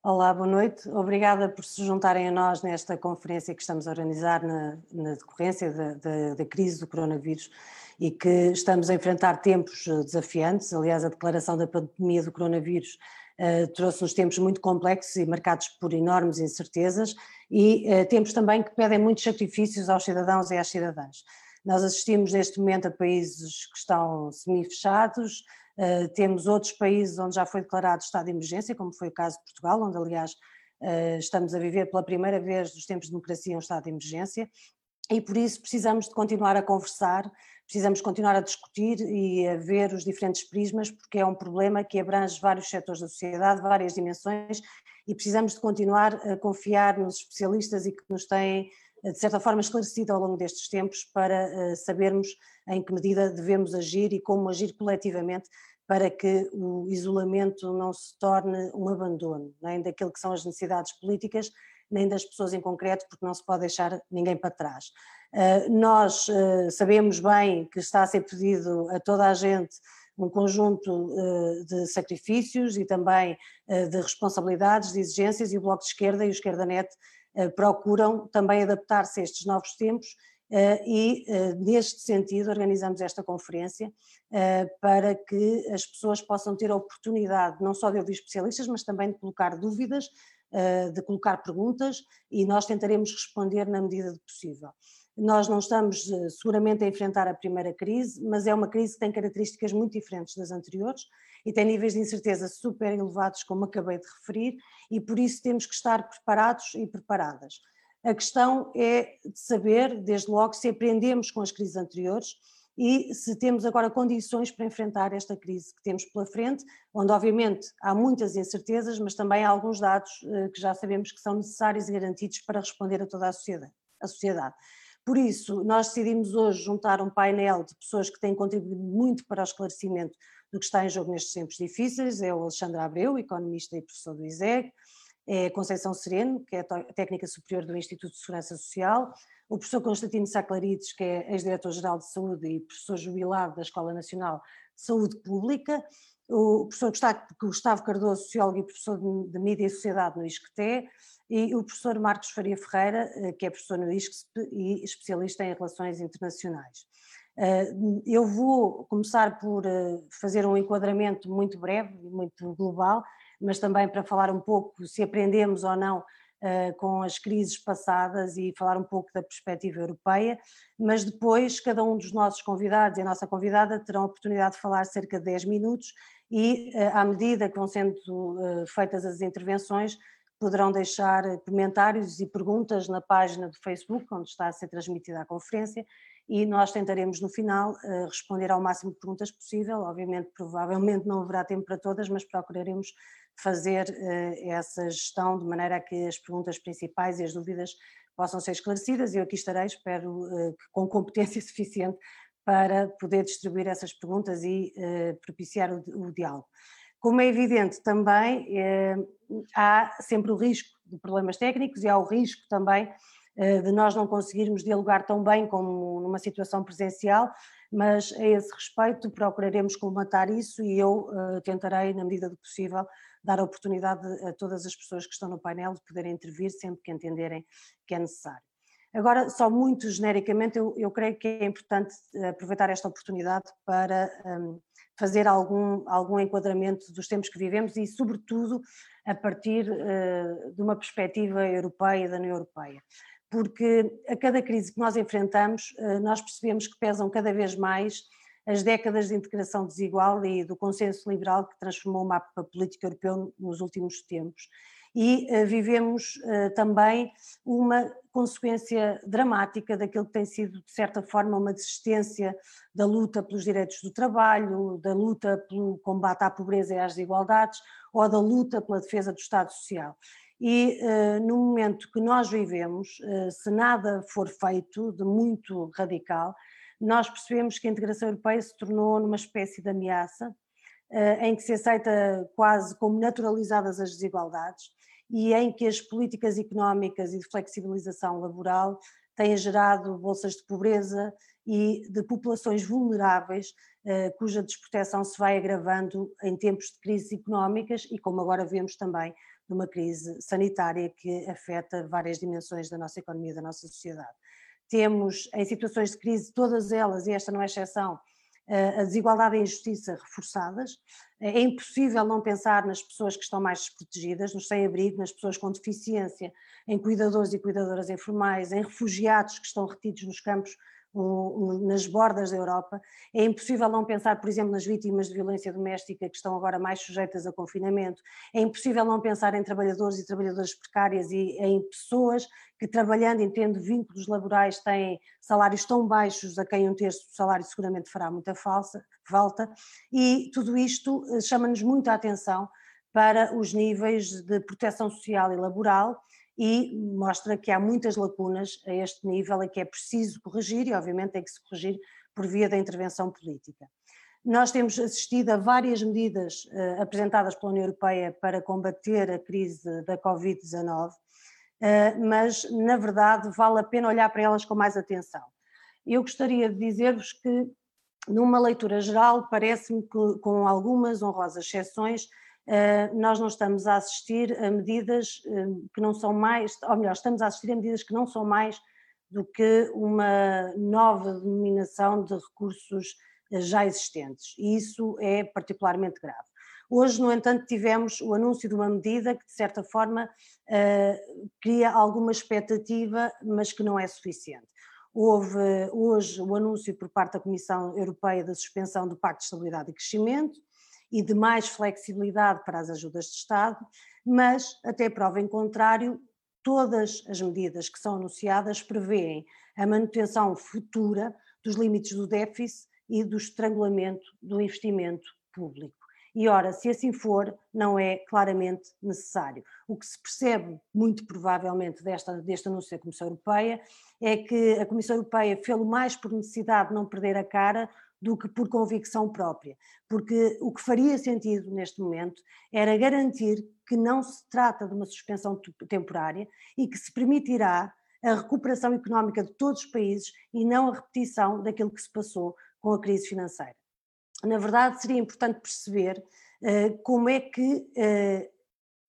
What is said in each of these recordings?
Olá, boa noite. Obrigada por se juntarem a nós nesta conferência que estamos a organizar na, na decorrência da, crise do coronavírus e que estamos a enfrentar tempos desafiantes. Aliás, a declaração da pandemia do coronavírus uh, trouxe-nos tempos muito complexos e marcados por enormes incertezas e uh, tempos também que pedem muitos sacrifícios aos cidadãos e às cidadãs. Nós assistimos neste momento a países que estão semi-fechados, Uh, temos outros países onde já foi declarado estado de emergência, como foi o caso de Portugal, onde aliás uh, estamos a viver pela primeira vez dos tempos de democracia um estado de emergência, e por isso precisamos de continuar a conversar, precisamos continuar a discutir e a ver os diferentes prismas, porque é um problema que abrange vários setores da sociedade, várias dimensões, e precisamos de continuar a confiar nos especialistas e que nos têm de certa forma esclarecido ao longo destes tempos para sabermos em que medida devemos agir e como agir coletivamente para que o isolamento não se torne um abandono, nem daquilo que são as necessidades políticas, nem das pessoas em concreto, porque não se pode deixar ninguém para trás. Uh, nós uh, sabemos bem que está a ser pedido a toda a gente um conjunto de sacrifícios e também de responsabilidades, de exigências, e o Bloco de Esquerda e o Esquerda Net procuram também adaptar-se a estes novos tempos Uh, e, uh, neste sentido, organizamos esta conferência para que as pessoas possam ter a oportunidade não só de ouvir especialistas, mas também de colocar dúvidas, de colocar perguntas e nós tentaremos responder na medida do possível. Nós não estamos seguramente a enfrentar a primeira crise, mas é uma crise que tem características muito diferentes das anteriores e tem níveis de incerteza super elevados, como acabei de referir, e por isso temos que estar preparados e preparadas. A questão é de saber, desde logo, se aprendemos com as crises anteriores e se temos agora condições para enfrentar esta crise que temos pela frente, onde obviamente há muitas incertezas, mas também há alguns dados eh, que já sabemos que são necessários e garantidos para responder a toda a sociedade. A sociedade. Por isso, nós decidimos hoje juntar um painel de pessoas que têm contribuído muito para o esclarecimento do que está em jogo nestes tempos difíceis, é o Alexandre Abreu, economista e professor do ISEG, é a Conceição Sereno, que é a técnica superior do Instituto de Segurança Social, o professor Constantino Saclarides, que é ex-diretor-geral de saúde e professor jubilado da Escola Nacional de Saúde Pública, o professor Gustavo Cardoso, sociólogo e professor de Mídia e Sociedade no ISCTE, e o professor Marcos Faria Ferreira, eh, que é professor no ISCTE e especialista em relações internacionais. Eh, eu vou começar por eh, fazer um enquadramento muito breve e muito global mas também para falar um pouco se aprendemos ou não com as crises passadas e falar um pouco da perspectiva europeia, mas depois cada um dos nossos convidados e a nossa convidada terão a oportunidade de falar cerca de 10 minutos e uh, à medida que vão sendo uh, feitas as intervenções poderão deixar comentários e perguntas na página do Facebook onde está a ser transmitida a conferência e nós tentaremos no final responder ao máximo de perguntas possível, obviamente provavelmente não haverá tempo para todas, mas procuraremos fazer essa gestão de maneira a que as perguntas principais e as dúvidas possam ser esclarecidas. Eu aqui estarei, espero que com competência suficiente para poder distribuir essas perguntas e uh, propiciar o, o, diálogo. Como é evidente também, há sempre o risco de problemas técnicos e há o risco também de nós não conseguirmos dialogar tão bem como numa situação presencial, mas a esse respeito procuraremos colmatar isso e eu tentarei, na medida do possível, dar a oportunidade a todas as pessoas que estão no painel de poderem intervir sempre que entenderem que é necessário. Agora, só muito genericamente, eu, eu creio que é importante eh, aproveitar esta oportunidade para um, fazer algum, algum enquadramento dos tempos que vivemos e, sobretudo, a partir uh, de uma perspectiva europeia, da União Europeia. Porque a cada crise que nós enfrentamos, uh, nós percebemos que pesam cada vez mais as décadas de integração desigual e do consenso liberal que transformou o mapa político europeu nos últimos tempos. E uh, vivemos uh, também uma consequência dramática daquilo que tem sido, de certa forma, uma desistência da luta pelos direitos do trabalho, da luta pelo combate à pobreza e às desigualdades, ou da luta pela defesa do Estado Social. E uh, no momento que nós vivemos, se nada for feito de muito radical, nós percebemos que a integração europeia se tornou numa espécie de ameaça, eh, em que se aceita quase como naturalizadas as desigualdades e em que as políticas económicas e de flexibilização laboral têm gerado bolsas de pobreza e de populações vulneráveis cuja desproteção se vai agravando em tempos de crises económicas e, como agora vemos também, de uma crise sanitária que afeta várias dimensões da nossa economia, da nossa sociedade. Temos, em situações de crise, todas elas, e esta não é exceção, a desigualdade e a injustiça reforçadas. É impossível não pensar nas pessoas que estão mais desprotegidas, nos sem-abrigo, nas pessoas com deficiência, em cuidadores e cuidadoras informais, em refugiados que estão retidos nos campos nas bordas da Europa. É impossível não pensar, por exemplo, nas vítimas de violência doméstica que estão agora mais sujeitas a confinamento. É impossível não pensar em trabalhadores e trabalhadoras precárias e em pessoas que, trabalhando e tendo vínculos laborais, têm salários tão baixos a quem um terço do salário seguramente fará muita falsa, falta. E tudo isto eh, chama-nos muito a atenção para os níveis de proteção social e laboral e mostra que há muitas lacunas a este nível e que é preciso corrigir e obviamente tem que se corrigir por via da intervenção política. Nós temos assistido a várias medidas uh, apresentadas pela União Europeia para combater a crise da Covid-19, uh, mas na verdade vale a pena olhar para elas com mais atenção. Eu gostaria de dizer-vos que, numa leitura geral, parece-me que, com algumas honrosas exceções, eh, nós não estamos a assistir a medidas eh, que não são mais, ou melhor, estamos a assistir a medidas que não são mais do que uma nova denominação de recursos eh, já existentes, e isso é particularmente grave. Hoje, no entanto, tivemos o anúncio de uma medida que, de certa forma, cria alguma expectativa, mas que não é suficiente. Houve hoje o anúncio por parte da Comissão Europeia da suspensão do Pacto de Estabilidade e Crescimento, e de mais flexibilidade para as ajudas de Estado, mas, até prova em contrário, todas as medidas que são anunciadas prevêem a manutenção futura dos limites do déficit e do estrangulamento do investimento público. E ora, se assim for, não é claramente necessário. O que se percebe, muito provavelmente, desta, deste anúncio da Comissão Europeia, é que a Comissão Europeia fez mais por necessidade de não perder a cara do que por convicção própria, porque o que faria sentido neste momento era garantir que não se trata de uma suspensão temporária e que se permitirá a recuperação económica de todos os países e não a repetição daquilo que se passou com a crise financeira. Na verdade, seria importante perceber uh, como é que uh,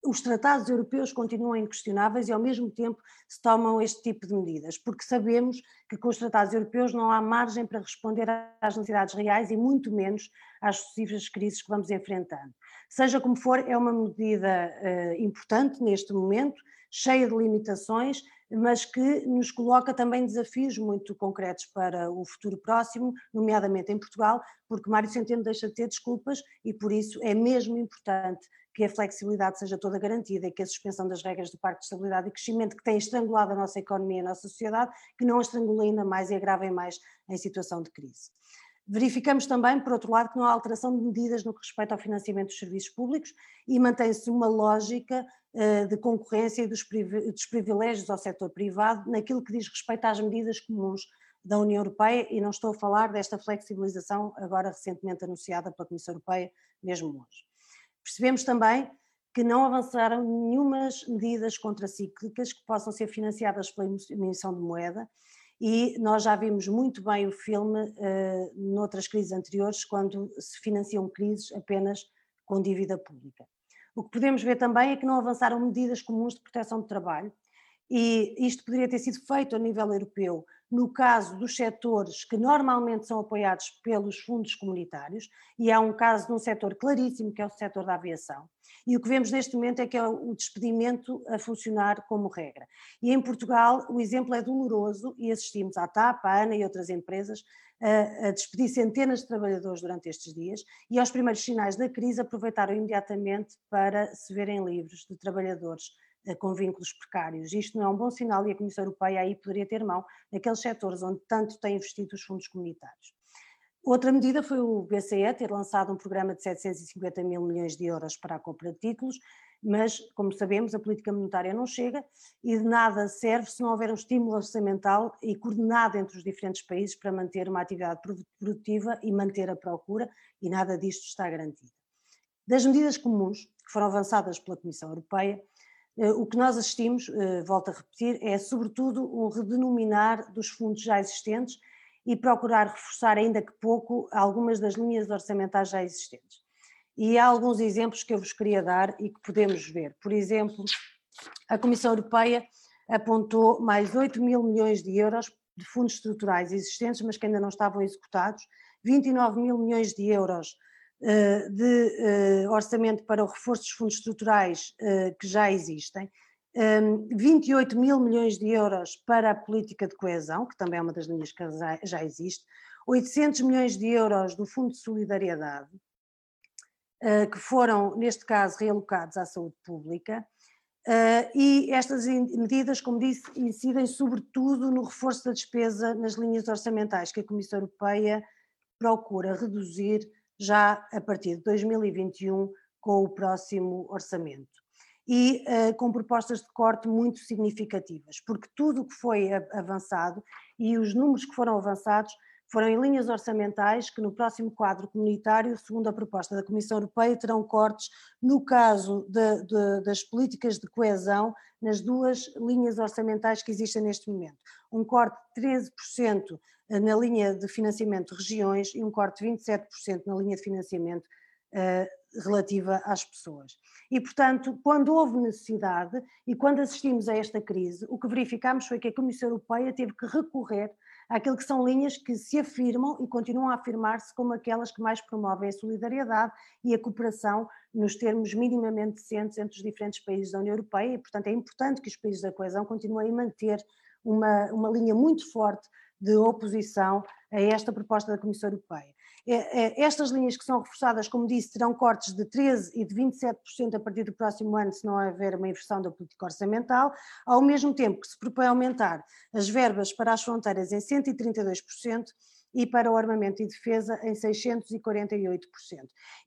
os tratados europeus continuam inquestionáveis e ao mesmo tempo se tomam este tipo de medidas, porque sabemos que com os tratados europeus não há margem para responder às necessidades reais e muito menos às sucessivas crises que vamos enfrentando. Seja como for, é uma medida uh, importante neste momento, cheia de limitações, mas que nos coloca também desafios muito concretos para o futuro próximo, nomeadamente em Portugal, porque Mário Centeno deixa de ter desculpas e por isso é mesmo importante que a flexibilidade seja toda garantida e que a suspensão das regras do Pacto de Estabilidade e Crescimento, que tem estrangulado a nossa economia e a nossa sociedade, que não a estrangule ainda mais e agravem mais em situação de crise. Verificamos também, por outro lado, que não há alteração de medidas no que respeita ao financiamento dos serviços públicos e mantém-se uma lógica uh, de concorrência e dos privilégios ao setor privado naquilo que diz respeito às medidas comuns da União Europeia e não estou a falar desta flexibilização agora recentemente anunciada pela Comissão Europeia, mesmo hoje. Percebemos também que não avançaram nenhumas medidas contracíclicas que possam ser financiadas pela emissão de moeda e nós já vimos muito bem o filme uh, noutras crises anteriores, quando se financiam crises apenas com dívida pública. O que podemos ver também é que não avançaram medidas comuns de proteção de trabalho e isto poderia ter sido feito a nível europeu no caso dos setores que normalmente são apoiados pelos fundos comunitários, e há um caso de um setor claríssimo, que é o setor da aviação. E o que vemos neste momento é que é o despedimento a funcionar como regra. E em Portugal o exemplo é doloroso e assistimos à TAP, à ANA e outras empresas a, a despedir centenas de trabalhadores durante estes dias e aos primeiros sinais da crise aproveitaram imediatamente para se verem livres de trabalhadores com vínculos precários. Isto não é um bom sinal e a Comissão Europeia aí poderia ter mão naqueles setores onde tanto têm investido os fundos comunitários. Outra medida foi o BCE ter lançado um programa de 750 mil milhões de euros para a compra de títulos, mas, como sabemos, a política monetária não chega e de nada serve se não houver um estímulo orçamental e coordenado entre os diferentes países para manter uma atividade produtiva e manter a procura, e nada disto está garantido. Das medidas comuns que foram avançadas pela Comissão Europeia, eh, o que nós assistimos, eh, volto a repetir, é sobretudo um redenominar dos fundos já existentes e procurar reforçar, ainda que pouco, algumas das linhas orçamentais já existentes. E há alguns exemplos que eu vos queria dar e que podemos ver. Por exemplo, a Comissão Europeia apontou mais 8 mil milhões de euros de fundos estruturais existentes, mas que ainda não estavam executados, 29 mil milhões de euros de uh, orçamento para o reforço dos fundos estruturais uh, que já existem, um, 28 mil milhões de euros para a política de coesão, que também é uma das linhas que já, existe, 800 milhões de euros do Fundo de Solidariedade, que foram, neste caso, realocados à saúde pública, e estas medidas, como disse, incidem sobretudo no reforço da despesa nas linhas orçamentais que a Comissão Europeia procura reduzir já a partir de 2021 com o próximo orçamento. E uh, com propostas de corte muito significativas, porque tudo o que foi avançado e os números que foram avançados foram em linhas orçamentais que no próximo quadro comunitário, segundo a proposta da Comissão Europeia, terão cortes, no caso de, de, das políticas de coesão, nas duas linhas orçamentais que existem neste momento. Um corte de 13% na linha de financiamento de regiões e um corte de 27% na linha de financiamento uh, relativa às pessoas. E, portanto, quando houve necessidade e quando assistimos a esta crise, o que verificamos foi que a Comissão Europeia teve que recorrer àquilo que são linhas que se afirmam e continuam a afirmar-se como aquelas que mais promovem a solidariedade e a cooperação nos termos minimamente decentes entre os diferentes países da União Europeia e, portanto, é importante que os países da coesão continuem a manter uma, uma linha muito forte de oposição a esta proposta da Comissão Europeia. É, é, estas linhas que são reforçadas, como disse, terão cortes de 13% e de 27% a partir do próximo ano, se não houver uma inversão da política orçamental, ao mesmo tempo que se propõe aumentar as verbas para as fronteiras em 132% e para o armamento e defesa em 648%.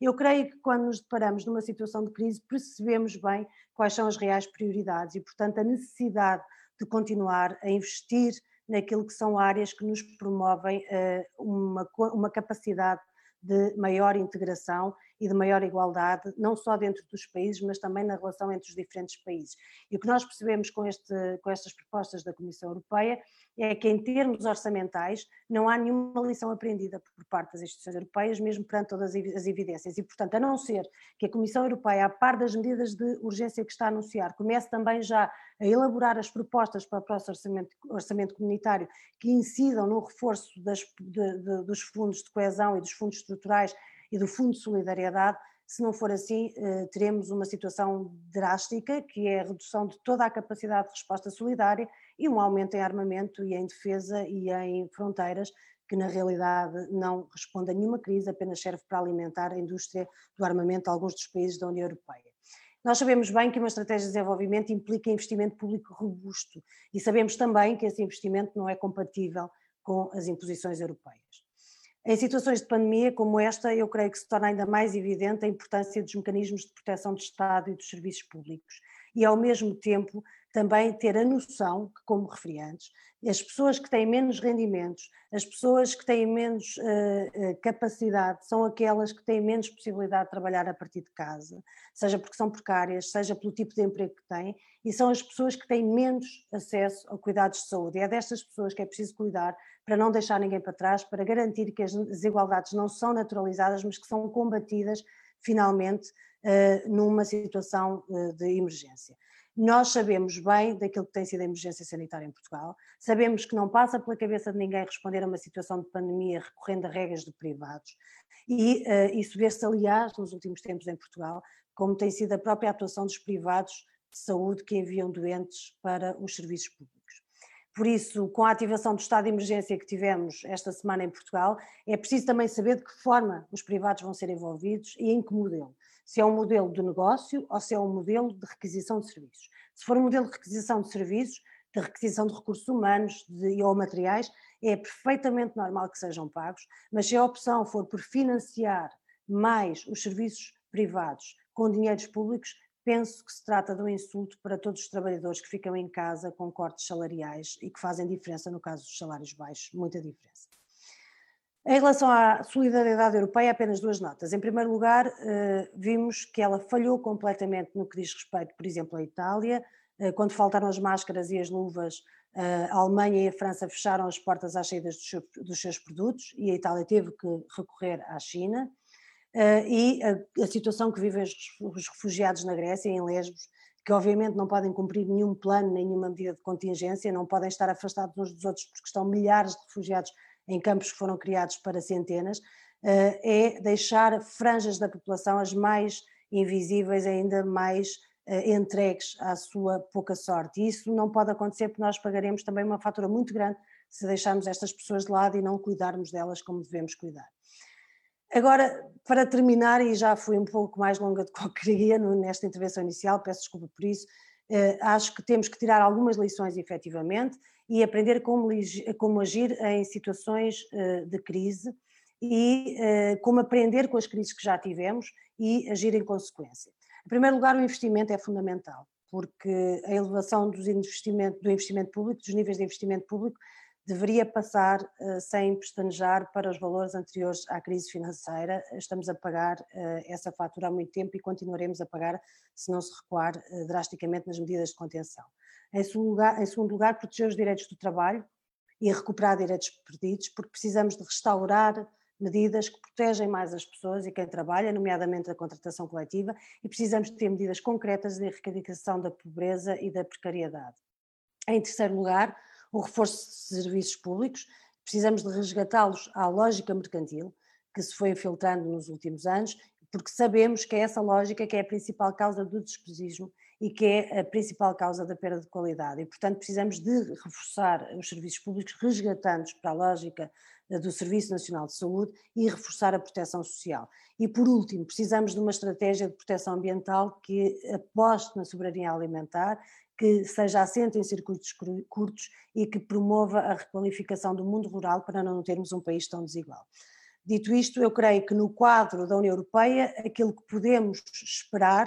Eu creio que quando nos deparamos numa situação de crise percebemos bem quais são as reais prioridades e, portanto, a necessidade de continuar a investir naquilo que são áreas que nos promovem eh, uma, uma capacidade de maior integração e de maior igualdade, não só dentro dos países, mas também na relação entre os diferentes países. E o que nós percebemos com, este, com estas propostas da Comissão Europeia é que, em termos orçamentais, não há nenhuma lição aprendida por parte das instituições europeias, mesmo perante todas as evidências. E, portanto, a não ser que a Comissão Europeia, a par das medidas de urgência que está a anunciar, comece também já a elaborar as propostas para o próximo orçamento, orçamento comunitário que incidam no reforço das, de, de, dos fundos de coesão e dos fundos estruturais e do Fundo de Solidariedade, se não for assim, eh, teremos uma situação drástica, que é a redução de toda a capacidade de resposta solidária e um aumento em armamento e em defesa e em fronteiras, que na realidade não responde a nenhuma crise, apenas serve para alimentar a indústria do armamento de alguns dos países da União Europeia. Nós sabemos bem que uma estratégia de desenvolvimento implica investimento público robusto e sabemos também que esse investimento não é compatível com as imposições europeias. Em situações de pandemia como esta, eu creio que se torna ainda mais evidente a importância dos mecanismos de proteção do Estado e dos serviços públicos. E, ao mesmo tempo, também ter a noção que, como referi antes, as pessoas que têm menos rendimentos, as pessoas que têm menos uh, capacidade, são aquelas que têm menos possibilidade de trabalhar a partir de casa, seja porque são precárias, seja pelo tipo de emprego que têm, e são as pessoas que têm menos acesso a cuidados de saúde. E é destas pessoas que é preciso cuidar para não deixar ninguém para trás, para garantir que as desigualdades não são naturalizadas, mas que são combatidas finalmente uh, numa situação uh, de emergência. Nós sabemos bem daquilo que tem sido a emergência sanitária em Portugal, sabemos que não passa pela cabeça de ninguém responder a uma situação de pandemia recorrendo a regras de privados, e uh, isso vê-se, aliás, nos últimos tempos em Portugal, como tem sido a própria atuação dos privados de saúde que enviam doentes para os serviços públicos. Por isso, com a ativação do estado de emergência que tivemos esta semana em Portugal, é preciso também saber de que forma os privados vão ser envolvidos e em que modelo se é um modelo de negócio ou se é um modelo de requisição de serviços. Se for um modelo de requisição de serviços, de requisição de recursos humanos de, ou materiais, é perfeitamente normal que sejam pagos, mas se a opção for por financiar mais os serviços privados com dinheiros públicos, penso que se trata de um insulto para todos os trabalhadores que ficam em casa com cortes salariais e que fazem diferença no caso dos salários baixos, muita diferença. Em relação à solidariedade europeia, apenas duas notas. Em primeiro lugar, eh, vimos que ela falhou completamente no que diz respeito, por exemplo, à Itália, eh, quando faltaram as máscaras e as luvas a Alemanha e a França fecharam as portas às saídas dos seus produtos e a Itália teve que recorrer à China. E a, situação que vivem os refugiados na Grécia, em Lesbos, que obviamente não podem cumprir nenhum plano, nenhuma medida de contingência, não podem estar afastados uns dos outros porque estão milhares de refugiados em campos que foram criados para centenas, é deixar franjas da população as mais invisíveis, ainda mais eh, entregues à sua pouca sorte. E isso não pode acontecer porque nós pagaremos também uma fatura muito grande se deixarmos estas pessoas de lado e não cuidarmos delas como devemos cuidar. Agora, para terminar, e já fui um pouco mais longa do que eu queria nesta intervenção inicial, peço desculpa por isso, eh, acho que temos que tirar algumas lições efetivamente e aprender como, como agir em situações eh, de crise e como aprender com as crises que já tivemos e agir em consequência. Em primeiro lugar, o investimento é fundamental, porque a elevação dos investimento, do investimento público, dos níveis de investimento público, deveria passar uh, sem pestanejar para os valores anteriores à crise financeira. Estamos a pagar uh, essa fatura há muito tempo e continuaremos a pagar se não se recuar uh, drasticamente nas medidas de contenção. Em segundo, lugar, em segundo lugar, proteger os direitos do trabalho e recuperar direitos perdidos, porque precisamos de restaurar medidas que protegem mais as pessoas e quem trabalha, nomeadamente a contratação coletiva, e precisamos ter medidas concretas de erradicação da pobreza e da precariedade. Em terceiro lugar, o reforço de serviços públicos, precisamos de resgatá-los à lógica mercantil, que se foi infiltrando nos últimos anos, porque sabemos que é essa lógica que é a principal causa do despesismo e que é a principal causa da perda de qualidade. E, portanto, precisamos de reforçar os serviços públicos, resgatando-os para a lógica do Serviço Nacional de Saúde e reforçar a proteção social. E por último, precisamos de uma estratégia de proteção ambiental que aposte na soberania alimentar, que seja assente em circuitos curtos e que promova a requalificação do mundo rural para não termos um país tão desigual. Dito isto, eu creio que no quadro da União Europeia aquilo que podemos esperar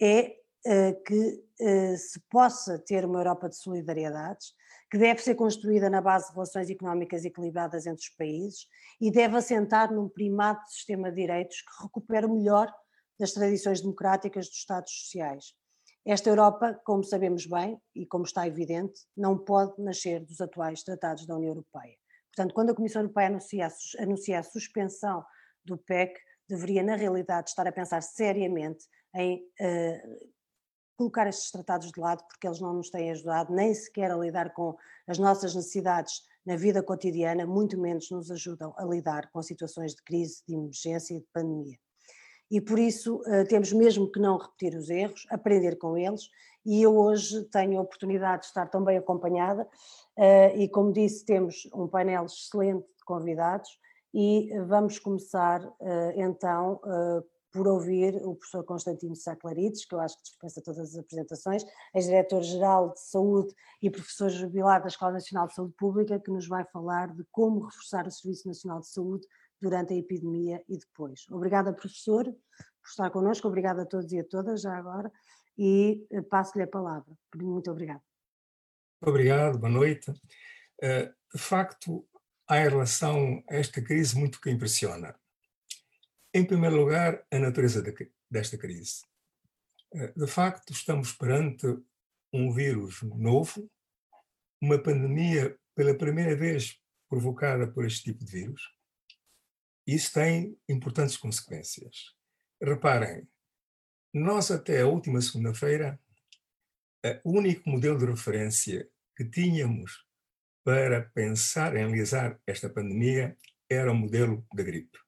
é uh, que uh, se possa ter uma Europa de solidariedades, que deve ser construída na base de relações económicas equilibradas entre os países e deve assentar num primado sistema de direitos que recupere o melhor das tradições democráticas dos Estados sociais. Esta Europa, como sabemos bem e como está evidente, não pode nascer dos atuais tratados da União Europeia. Portanto, quando a Comissão Europeia anuncia, anuncia a suspensão do PEC, deveria, na realidade, estar a pensar seriamente em uh, colocar estes tratados de lado porque eles não nos têm ajudado nem sequer a lidar com as nossas necessidades na vida cotidiana, muito menos nos ajudam a lidar com situações de crise, de emergência e de pandemia. E por isso eh, temos mesmo que não repetir os erros, aprender com eles, e eu hoje tenho a oportunidade de estar tão bem acompanhada, eh, e como disse, temos um painel excelente de convidados, e vamos começar eh, então por ouvir o professor Constantino Saclarides, que eu acho que dispensa todas as apresentações, ex-diretor-geral de Saúde e professor jubilado da Escola Nacional de Saúde Pública, que nos vai falar de como reforçar o Serviço Nacional de Saúde durante a epidemia e depois. Obrigada, professor, por estar connosco, obrigada a todos e a todas já agora, e eh, passo-lhe a palavra. Muito obrigada. Obrigado, boa noite. Eh, de facto, há em relação a esta crise muito que impressiona. Em primeiro lugar, a natureza desta crise. Eh, de facto, estamos perante um vírus novo, uma pandemia pela primeira vez provocada por este tipo de vírus. Isso tem importantes consequências. Reparem, nós até a última segunda-feira, o único modelo de referência que tínhamos para pensar em realizar esta pandemia era o modelo da gripe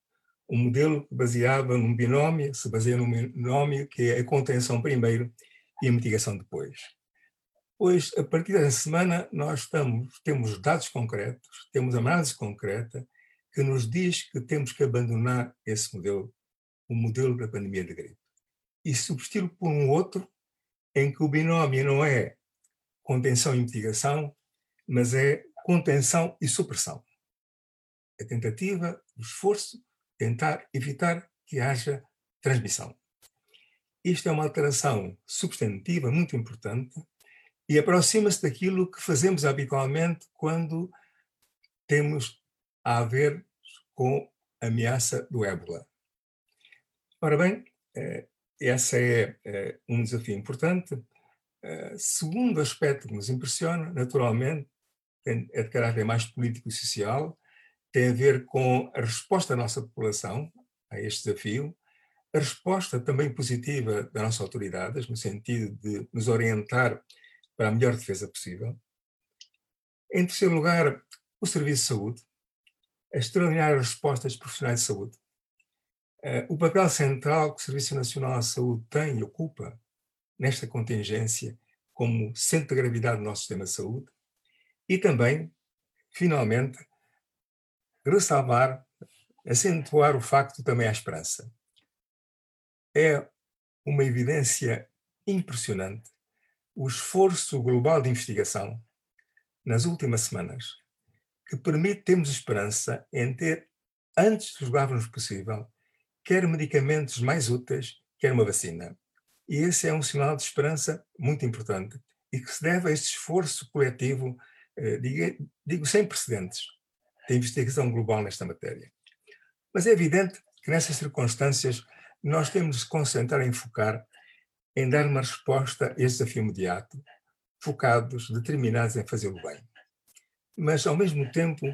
um modelo que baseava num binómio, se baseia num binómio que é a contenção primeiro e a mitigação depois. Pois, a partir dessa semana, nós estamos, temos dados concretos, temos análise concreta que nos diz que temos que abandonar esse modelo, o modelo da pandemia de gripe, e substituí-lo por um outro em que o binómio não é contenção e mitigação, mas é contenção e supressão. A tentativa, o esforço tentar evitar que haja transmissão. Isto é uma alteração substantiva muito importante e aproxima-se daquilo que fazemos habitualmente quando temos a ver com a ameaça do ébola. Ora bem, eh, esse é eh, um desafio importante. Eh, segundo aspecto que nos impressiona, naturalmente, é de caráter mais político e social, tem a ver com a resposta da nossa população a este desafio, a resposta também positiva das nossas autoridades, no sentido de nos orientar para a melhor defesa possível. Em terceiro lugar, o Serviço de Saúde, a extraordinária resposta dos profissionais de saúde, eh, o papel central que o Serviço Nacional de Saúde tem e ocupa nesta contingência como centro de gravidade do nosso sistema de saúde, e também, finalmente, ressalvar, acentuar o facto também à esperança. É uma evidência impressionante o esforço global de investigação nas últimas semanas que permite termos esperança em ter, antes dos governos possível, quer medicamentos mais úteis, quer uma vacina. E esse é um sinal de esperança muito importante e que se deve a este esforço coletivo, eh, digo, sem precedentes, de investigação global nesta matéria. Mas é evidente que nessas circunstâncias nós temos de concentrar em focar em dar uma resposta a esse desafio imediato, focados, determinados em fazê-lo bem. Mas, ao mesmo tempo,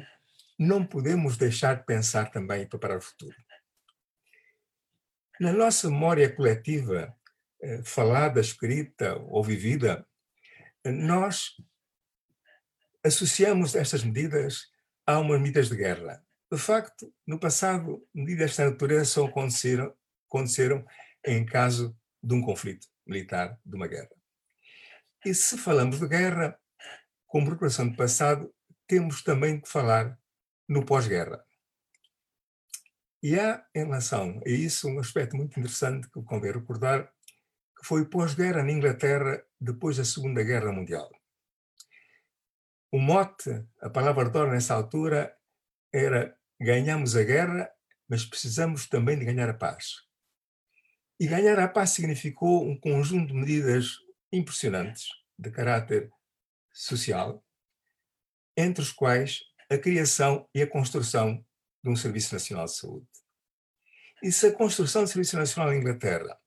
não podemos deixar de pensar também preparar o futuro. Na nossa memória coletiva, eh, falada, escrita ou vivida, nós associamos estas medidas a umas medidas de guerra. De facto, no passado, medidas desta natureza só aconteceram, aconteceram em caso de um conflito militar, de uma guerra. E se falamos de guerra, como recuperação do passado, temos também que falar no pós-guerra. E há, em relação a isso, um aspecto muito interessante que convém recordar, que foi pós-guerra na Inglaterra depois da Segunda Guerra Mundial. O mote, a palavra de ordem nessa altura, era ganhamos a guerra, mas precisamos também de ganhar a paz. E ganhar a paz significou um conjunto de medidas impressionantes de caráter social, entre os quais a criação e a construção de um Serviço Nacional de Saúde. E se a construção do Serviço Nacional na Inglaterra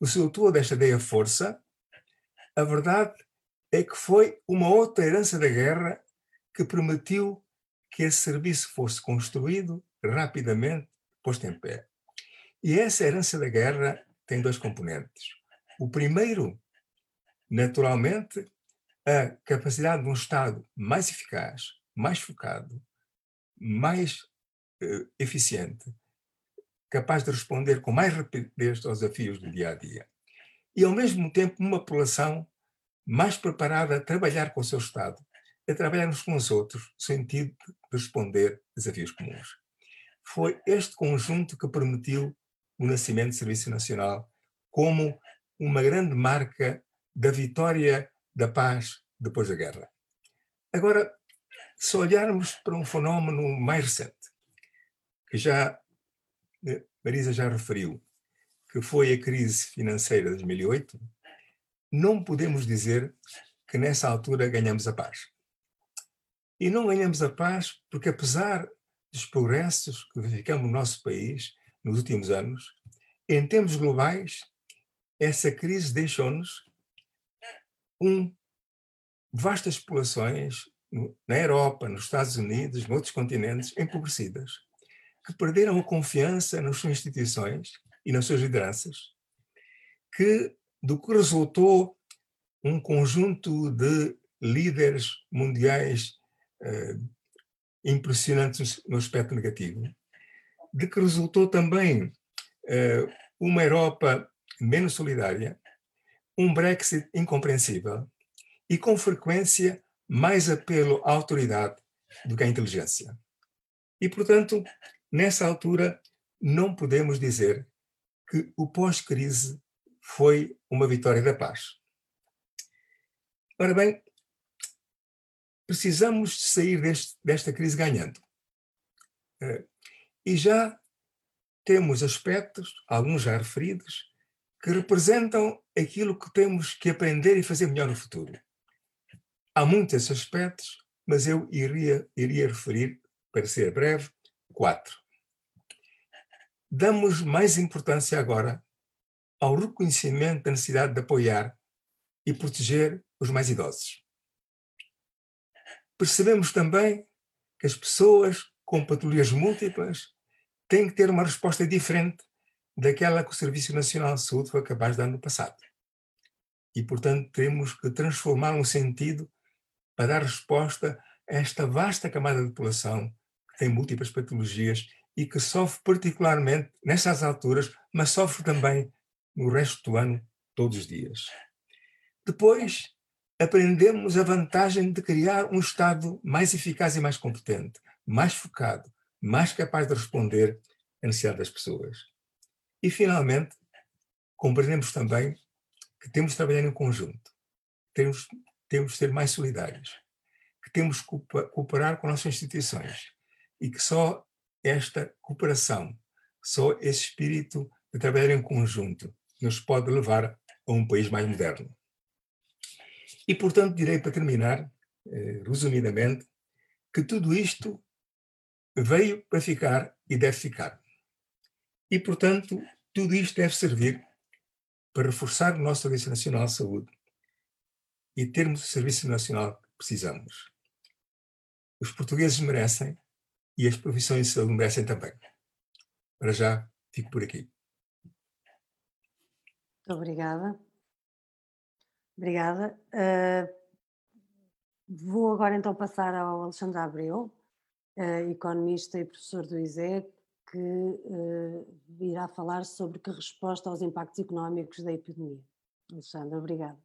resultou desta ideia força, a verdade é que foi uma outra herança da guerra que permitiu que esse serviço fosse construído rapidamente, posto em pé. E essa herança da guerra tem dois componentes. O primeiro, naturalmente, a capacidade de um Estado mais eficaz, mais focado, mais uh, eficiente, capaz de responder com mais rapidez aos desafios do dia a dia. E, ao mesmo tempo, uma população mais preparada a trabalhar com o seu Estado, a trabalhar uns com os outros, no sentido de responder desafios comuns. Foi este conjunto que permitiu o nascimento do Serviço Nacional como uma grande marca da vitória da paz depois da guerra. Agora, se olharmos para um fenómeno mais recente, que já eh, Marisa já referiu, que foi a crise financeira de 2008, não podemos dizer que nessa altura ganhamos a paz. E não ganhamos a paz porque, apesar dos progressos que verificamos no nosso país nos últimos anos, em termos globais, essa crise deixou-nos um, vastas populações na Europa, nos Estados Unidos, em outros continentes, empobrecidas, que perderam a confiança nas suas instituições e nas suas lideranças, que do que resultou um conjunto de líderes mundiais eh, impressionantes no aspecto negativo, de que resultou também eh, uma Europa menos solidária, um Brexit incompreensível e, com frequência, mais apelo à autoridade do que à inteligência. E, portanto, nessa altura, não podemos dizer que o pós-crise foi uma vitória da paz. Ora bem, precisamos sair deste, desta crise ganhando. Eh, e já temos aspectos, alguns já referidos, que representam aquilo que temos que aprender e fazer melhor no futuro. Há muitos aspectos, mas eu iria, iria referir, para ser breve, quatro. Damos mais importância agora ao reconhecimento da necessidade de apoiar e proteger os mais idosos. percebemos também que as pessoas com patologias múltiplas têm que ter uma resposta diferente daquela que o Serviço Nacional de Saúde foi capaz de dar no passado. E, portanto, temos que transformar um sentido para dar resposta a esta vasta camada de população que tem múltiplas patologias e que sofre particularmente nessas alturas, mas sofre também no resto do ano, todos os dias. Depois, aprendemos a vantagem de criar um Estado mais eficaz e mais competente, mais focado, mais capaz de responder à necessidade das pessoas. E, finalmente, compreendemos também que temos de trabalhar em conjunto, temos, temos de ser mais solidários, que temos de cooperar com nossas instituições e que só esta cooperação, só esse espírito de trabalhar em conjunto nos pode levar a um país mais moderno. E, portanto, direi para terminar, eh, resumidamente, que tudo isto veio para ficar e deve ficar. E, portanto, tudo isto deve servir para reforçar o nosso Serviço Nacional de Saúde e termos o Serviço Nacional que precisamos. Os portugueses merecem e as profissões de saúde merecem também. Para já, fico por aqui. Muito obrigada. Obrigada. Uh, vou agora então passar ao Alexandre Abreu, uh, economista e professor do ISE, que uh, irá falar sobre que resposta aos impactos económicos da epidemia. Alexandre, obrigada.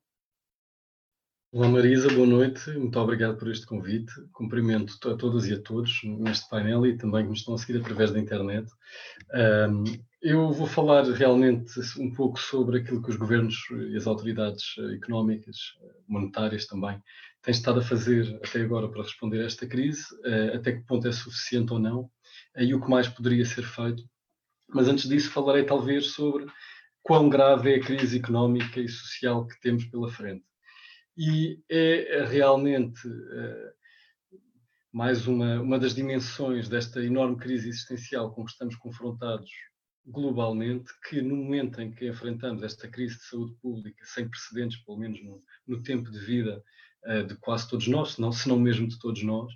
Olá Marisa, boa noite, muito obrigado por este convite. Cumprimento a todas e a todos neste painel e também que me estão a seguir através da internet. Um, eu vou falar realmente um pouco sobre aquilo que os governos e as autoridades económicas, monetárias também, têm estado a fazer até agora para responder a esta crise, até que ponto é suficiente ou não, e o que mais poderia ser feito. Mas antes disso falarei talvez sobre quão grave é a crise económica e social que temos pela frente e é realmente uh, mais uma, uma das dimensões desta enorme crise existencial com que estamos confrontados globalmente, que no momento em que enfrentamos esta crise de saúde pública sem precedentes, pelo menos no, no tempo de vida uh, de quase todos nós, não, se não mesmo de todos nós,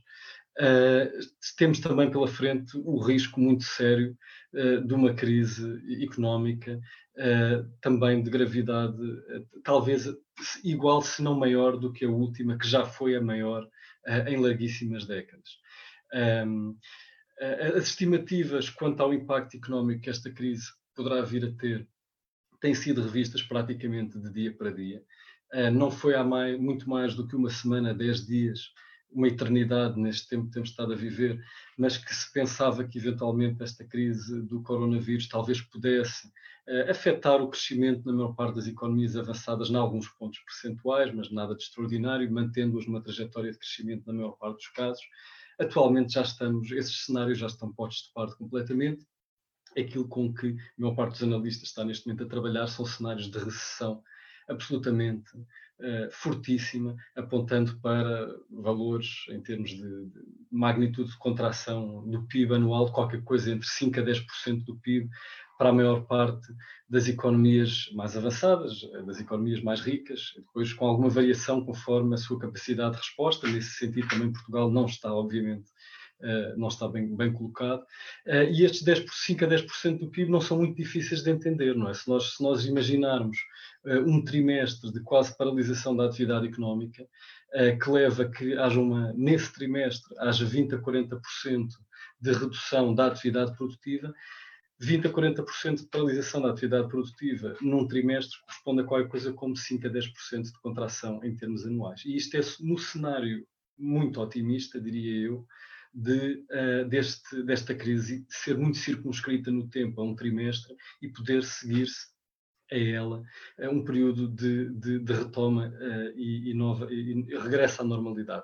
Uh, temos também pela frente o risco muito sério uh, de uma crise económica, uh, também de gravidade, talvez igual, se não maior, do que a última, que já foi a maior em larguíssimas décadas. Um, as estimativas quanto ao impacto económico que esta crise poderá vir a ter têm sido revistas praticamente de dia para dia. não foi há mais, muito mais do que uma semana, dez dias, uma eternidade neste tempo que temos estado a viver, mas que se pensava que eventualmente esta crise do coronavírus talvez pudesse uh, afetar o crescimento na maior parte das economias avançadas, em alguns pontos percentuais, mas nada de extraordinário, mantendo-as numa trajetória de crescimento na maior parte dos casos. Atualmente já estamos, esses cenários já estão postos de parte completamente. Aquilo com que a maior parte dos analistas está neste momento a trabalhar são cenários de recessão absolutamente uh, fortíssima, apontando para valores em termos de, de, magnitude de contração do PIB anual, qualquer coisa entre 5% a 10% do PIB, para a maior parte das economias mais avançadas, eh, das economias mais ricas, depois com alguma variação conforme a sua capacidade de resposta. Nesse sentido, também Portugal não está, obviamente, Uh, não está bem, bem colocado. E estes 10, 5 a 10% do PIB não são muito difíceis de entender, não é? Se nós, se nós imaginarmos um trimestre de quase paralisação da atividade económica, que leva que haja uma, nesse trimestre, haja 20 a 40% de redução da atividade produtiva, 20 a 40% de paralisação da atividade produtiva num trimestre corresponde a qualquer coisa como 5 a 10% de contração em termos anuais. E isto é no cenário muito otimista, diria eu, de, uh, deste, desta crise ser muito circunscrita no tempo, a um trimestre, e poder seguir-se a ela a um período de, de, de retoma uh, e, e, nova, e, e regresso à normalidade.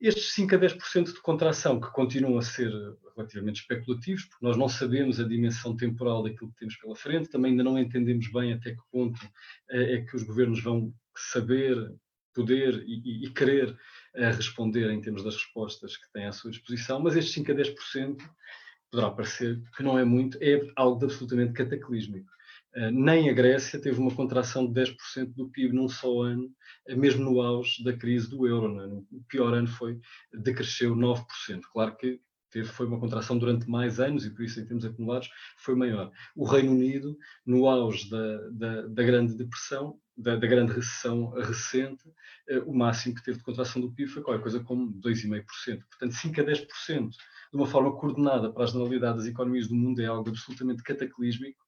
Estes 5 a 10% de contração, que continuam a ser relativamente especulativos, porque nós não sabemos a dimensão temporal daquilo que temos pela frente, também ainda não entendemos bem até que ponto é, é que os governos vão saber, poder e, e querer é, responder em termos das respostas que têm à sua disposição, mas estes 5 a 10% poderá parecer que não é muito, é algo absolutamente cataclísmico. Nem a Grécia teve uma contração de 10% do PIB num só ano, mesmo no auge da crise do euro. É? O pior ano foi, decresceu 9%. Claro que teve, foi uma contração durante mais anos e por isso, em termos acumulados, foi maior. O Reino Unido, no auge da, da, da Grande Depressão, da, da, Grande Recessão recente, eh, o máximo que teve de contração do PIB foi qualquer coisa como 2,5%. Portanto, 5 a 10% de uma forma coordenada para a generalidade das economias do mundo é algo absolutamente cataclísmico,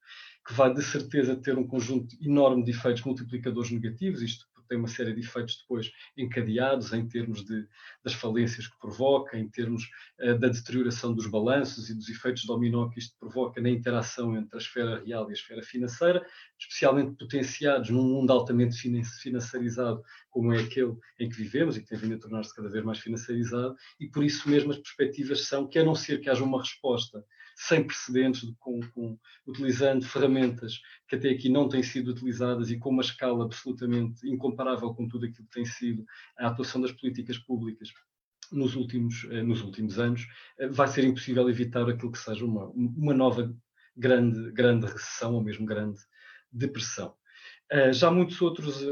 que vai de certeza ter um conjunto enorme de efeitos multiplicadores negativos, isto tem uma série de efeitos depois encadeados em termos de, das falências que provoca, em termos uh, da deterioração dos balanços e dos efeitos dominó que isto provoca na interação entre a esfera real e a esfera financeira, especialmente potenciados num mundo altamente financiarizado como é aquele em que vivemos e que tem vindo a tornar-se cada vez mais financiarizado, e por isso mesmo as perspectivas são que, a não ser que haja uma resposta sem precedentes, com, com, utilizando ferramentas que até aqui não têm sido utilizadas e com uma escala absolutamente incomparável com tudo aquilo que tem sido a atuação das políticas públicas nos últimos, eh, nos últimos anos, eh, vai ser impossível evitar aquilo que seja uma, uma nova grande, grande recessão ou mesmo grande depressão. Eh, já muitos outros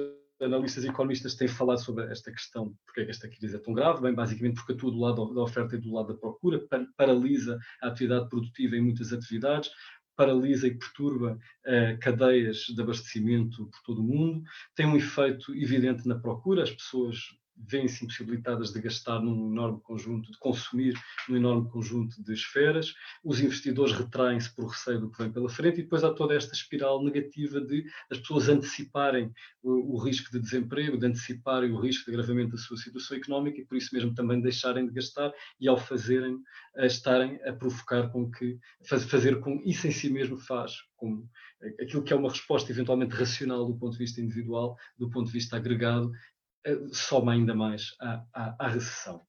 analistas e economistas têm falado sobre esta questão, porque é que esta crise é tão grave, bem, basicamente porque atua do lado da oferta e do lado da procura, paralisa a atividade produtiva em muitas atividades, paralisa e perturba uh, cadeias de abastecimento por todo o mundo, tem um efeito evidente na procura, as pessoas vêm-se impossibilitadas de gastar num enorme conjunto, de consumir num enorme conjunto de esferas, os investidores retraem-se por receio do que vem pela frente e depois há toda esta espiral negativa de as pessoas anteciparem o, o risco de desemprego, de anteciparem o risco de agravamento da sua situação económica e por isso mesmo também deixarem de gastar e ao fazerem, a estarem a provocar com que, fazer com, isso em si mesmo faz, com aquilo que é uma resposta eventualmente racional do ponto de vista individual, do ponto de vista agregado, soma ainda mais à, à, à, recessão.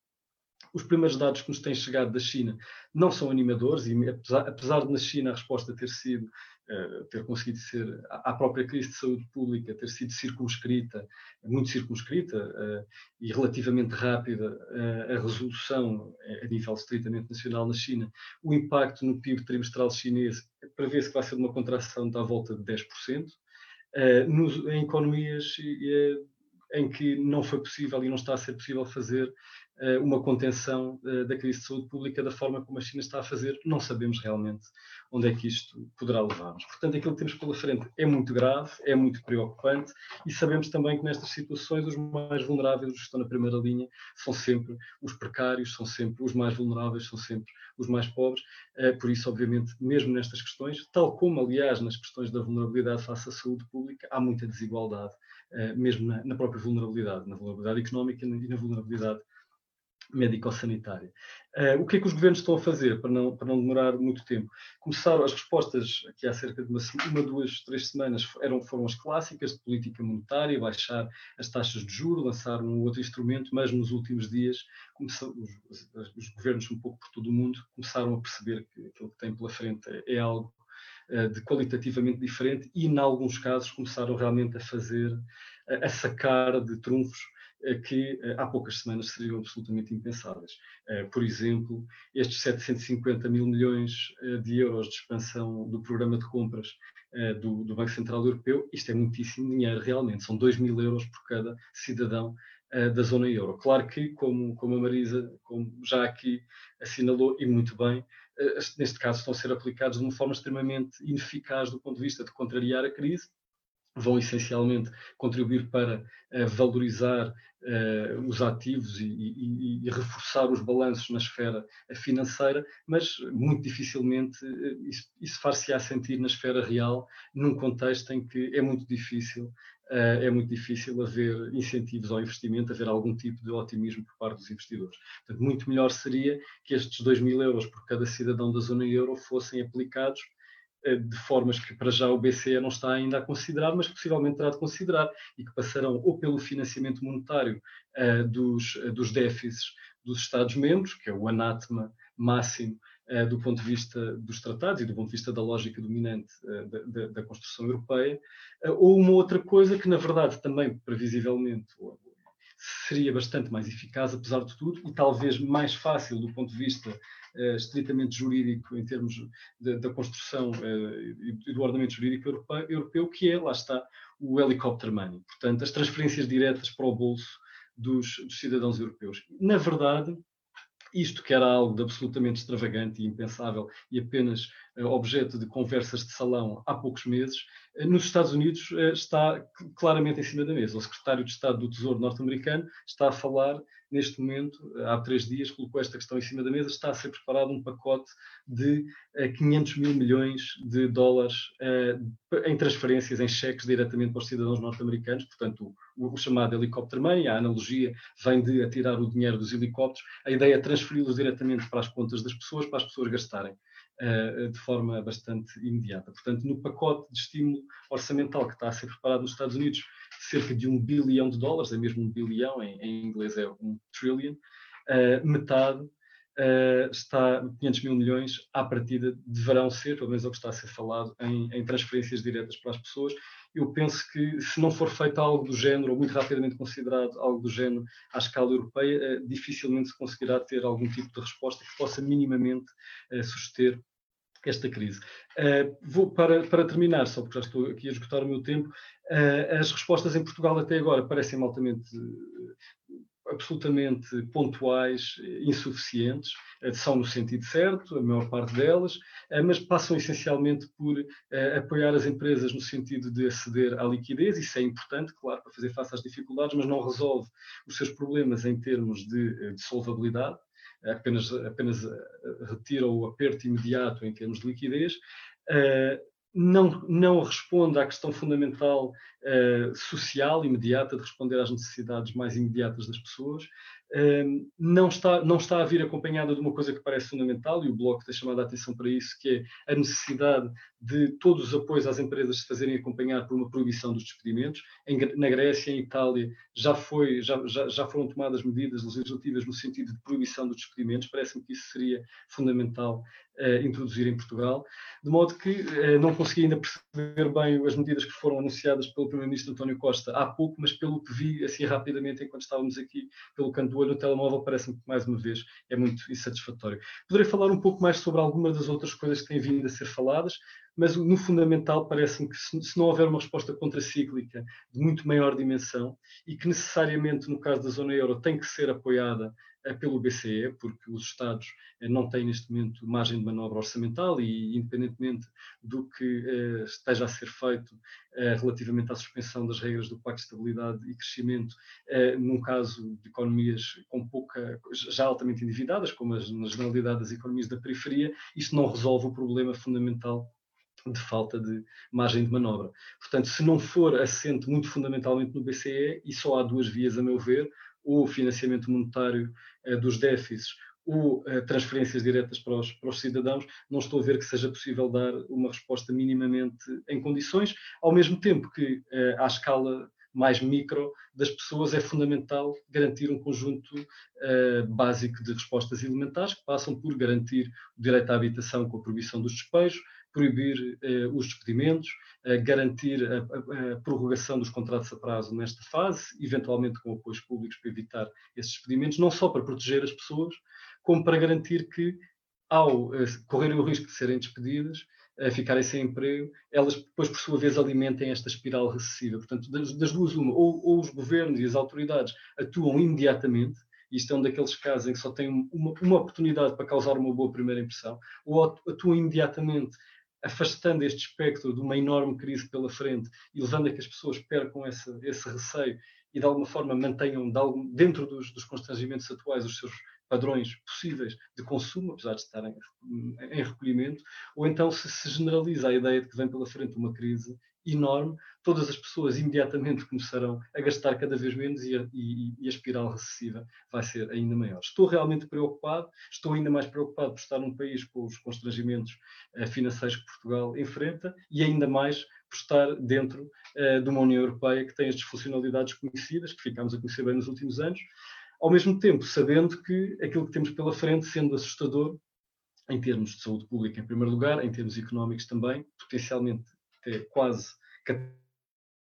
Os primeiros dados que nos têm chegado da China não são animadores e apesar, apesar de na China a resposta ter sido uh, ter conseguido ser à própria crise de saúde pública ter sido circunscrita, muito circunscrita uh, e relativamente rápida a resolução a nível estritamente nacional na China, o impacto no PIB trimestral chinês prevê-se que vai ser uma contração da volta de 10%. Uh, nos, em economias em que não foi possível e não está a ser possível fazer uh, uma contenção uh, da crise de saúde pública da forma como a China está a fazer. Não sabemos realmente onde é que isto poderá levar-nos. Portanto, aquilo que temos pela frente é muito grave, é muito preocupante e sabemos também que nestas situações os mais vulneráveis, os que estão na primeira linha, são sempre os precários, são sempre os mais vulneráveis, são sempre os mais pobres. Uh, por isso, obviamente, mesmo nestas questões, tal como, aliás, nas questões da vulnerabilidade face à saúde pública, há muita desigualdade eh, mesmo na, na, própria vulnerabilidade, na vulnerabilidade económica e na vulnerabilidade médico-sanitária. Uh, o que é que os governos estão a fazer para não, para não demorar muito tempo? Começaram as respostas, aqui há cerca de uma, uma duas, três semanas, eram, foram as clássicas de política monetária, baixar as taxas de juros, lançar um outro instrumento, mas nos últimos dias começou, os, os, governos um pouco por todo o mundo começaram a perceber que aquilo que tem pela frente é, é algo eh, de qualitativamente diferente e, em alguns casos, começaram realmente a fazer, a sacar de trunfos eh, que eh, há poucas semanas seriam absolutamente impensáveis. Por exemplo, estes 750 mil milhões de euros de expansão do programa de compras do, do Banco Central Europeu, isto é muitíssimo dinheiro realmente, são 2 mil euros por cada cidadão da zona euro. Claro que, como, como a Marisa como já aqui assinalou, e muito bem, eh, neste caso, estão a ser aplicados de uma forma extremamente ineficaz do ponto de vista de contrariar a crise, vão essencialmente contribuir para uh, valorizar os ativos e, e, e, reforçar os balanços na esfera financeira, mas muito dificilmente isso, isso far-se-á sentir na esfera real, num contexto em que é muito difícil eh, é muito difícil haver incentivos ao investimento, haver algum tipo de otimismo por parte dos investidores. Portanto, muito melhor seria que estes 2 mil euros por cada cidadão da zona euro fossem aplicados eh, de formas que para já o BCE não está ainda a considerar, mas possivelmente terá de considerar e que passarão ou pelo financiamento monetário uh, dos, dos déficits dos Estados-membros, que é o anátema máximo do ponto de vista dos tratados e do ponto de vista da lógica dominante uh, da, construção europeia, uh, ou uma outra coisa que, na verdade, também previsivelmente seria bastante mais eficaz, apesar de tudo, e talvez mais fácil do ponto de vista estritamente jurídico em termos da construção e do ordenamento jurídico europeu, europeu, que é, lá está, o helicopter money. Portanto, as transferências diretas para o bolso dos, dos cidadãos europeus. Na verdade, isto que era algo de absolutamente extravagante e impensável e apenas objeto de conversas de salão há poucos meses, uh, nos Estados Unidos uh, está claramente em cima da mesa. O secretário de Estado do Tesouro norte-americano está a falar neste momento, há três dias, colocou esta questão em cima da mesa, está a ser preparado um pacote de 500 mil milhões de dólares em transferências, em cheques diretamente para os cidadãos norte-americanos, portanto, o, chamado helicóptero money, a analogia vem de atirar o dinheiro dos helicópteros, a ideia é transferi-los diretamente para as contas das pessoas, para as pessoas gastarem de forma bastante imediata. Portanto, no pacote de estímulo orçamental que está a ser preparado nos Estados Unidos, cerca de um bilhão de dólares, é mesmo um bilhão, em, em inglês é um trillion, uh, metade Uh, está 500 mil milhões à partida deverão ser, pelo menos é o que está a ser falado, em, em, transferências diretas para as pessoas. Eu penso que se não for feito algo do género, ou muito rapidamente considerado algo do género à escala europeia, dificilmente se conseguirá ter algum tipo de resposta que possa minimamente suster esta crise. Uh, vou para, para terminar, só porque já estou aqui a esgotar o meu tempo, uh, as respostas em Portugal até agora parecem altamente absolutamente pontuais, insuficientes, são no sentido certo, a maior parte delas, mas passam essencialmente por apoiar as empresas no sentido de aceder à liquidez, isso é importante, claro, para fazer face às dificuldades, mas não resolve os seus problemas em termos de, de solvabilidade, apenas, apenas eh, retira o aperto imediato em termos de liquidez, eh, não, não responde à questão fundamental uh, social imediata de responder às necessidades mais imediatas das pessoas, não, está, não está a vir acompanhada de uma coisa que parece fundamental, e o Bloco tem chamado a atenção para isso, que é a necessidade de todos os apoios às empresas se fazerem acompanhar por uma proibição dos despedimentos. Em, na Grécia, em Itália, já, foi, já, já, já foram tomadas medidas legislativas no sentido de proibição dos despedimentos. Parece-me que isso seria fundamental uh, introduzir em Portugal. De modo que uh, não consegui ainda perceber bem as medidas que foram anunciadas pelo Primeiro-Ministro António Costa há pouco, mas pelo que vi assim rapidamente enquanto estávamos aqui pelo canto do olho no telemóvel, parece-me que mais uma vez é muito insatisfatório. Poderei falar um pouco mais sobre algumas das outras coisas que têm vindo a ser faladas mas no fundamental parece-me que se, se, não houver uma resposta contracíclica de muito maior dimensão e que necessariamente no caso da zona euro tem que ser apoiada eh, pelo BCE, porque os Estados eh, não têm neste momento margem de manobra orçamental e independentemente do que eh, esteja a ser feito relativamente à suspensão das regras do Pacto de Estabilidade e Crescimento, num caso de economias com pouca, já altamente endividadas, como as, na generalidade das economias da periferia, isto não resolve o problema fundamental de falta de margem de manobra. Portanto, se não for assente muito fundamentalmente no BCE, e só há duas vias, a meu ver, o financiamento monetário eh, dos déficits ou eh, transferências diretas para os, para os, cidadãos, não estou a ver que seja possível dar uma resposta minimamente em condições, ao mesmo tempo que, eh, à escala mais micro das pessoas, é fundamental garantir um conjunto uh, básico de respostas elementares, que passam por garantir o direito à habitação com a proibição dos despejos, proibir eh, os despedimentos, eh, garantir a, a, a, prorrogação dos contratos a prazo nesta fase, eventualmente com apoios públicos para evitar esses despedimentos, não só para proteger as pessoas, como para garantir que, ao eh, correrem o risco de serem despedidas, a ficarem sem emprego, elas depois, por sua vez, alimentem esta espiral recessiva. Portanto, das, das duas, uma, ou, ou, os governos e as autoridades atuam imediatamente, isto é um daqueles casos em que só têm uma, uma oportunidade para causar uma boa primeira impressão, ou atuam imediatamente afastando este espectro de uma enorme crise pela frente e levando a que as pessoas percam esse, esse receio e de alguma forma mantenham de algum, dentro dos, dos constrangimentos atuais os seus padrões possíveis de consumo, apesar de estarem em recolhimento, ou então se se generaliza a ideia de que vem pela frente uma crise enorme, todas as pessoas imediatamente começarão a gastar cada vez menos e a, e, e a, espiral recessiva vai ser ainda maior. Estou realmente preocupado, estou ainda mais preocupado por estar num país com os constrangimentos uh, financeiros que Portugal enfrenta e ainda mais por estar dentro uh, de uma União Europeia que tem as disfuncionalidades conhecidas, que ficámos a conhecer bem nos últimos anos, ao mesmo tempo sabendo que aquilo que temos pela frente, sendo assustador, em termos de saúde pública em primeiro lugar, em termos económicos também, potencialmente até quase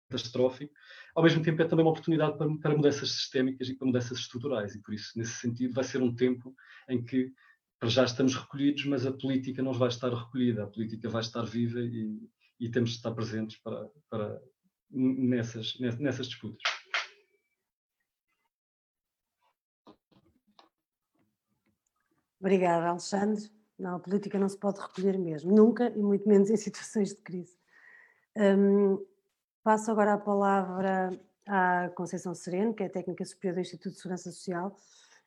catastrófico, ao mesmo tempo é também uma oportunidade para, para mudanças sistémicas e para mudanças estruturais, e por isso, nesse sentido, vai ser um tempo em que para já estamos recolhidos, mas a política não vai estar recolhida, a política vai estar viva e, e temos de estar presentes para, para nessas, nessas disputas. Obrigada, Alexandre. Não, a política não se pode recolher mesmo, nunca, e muito menos em situações de crise. Um, passo agora a palavra à Conceição Sereno, que é técnica superior do Instituto de Segurança Social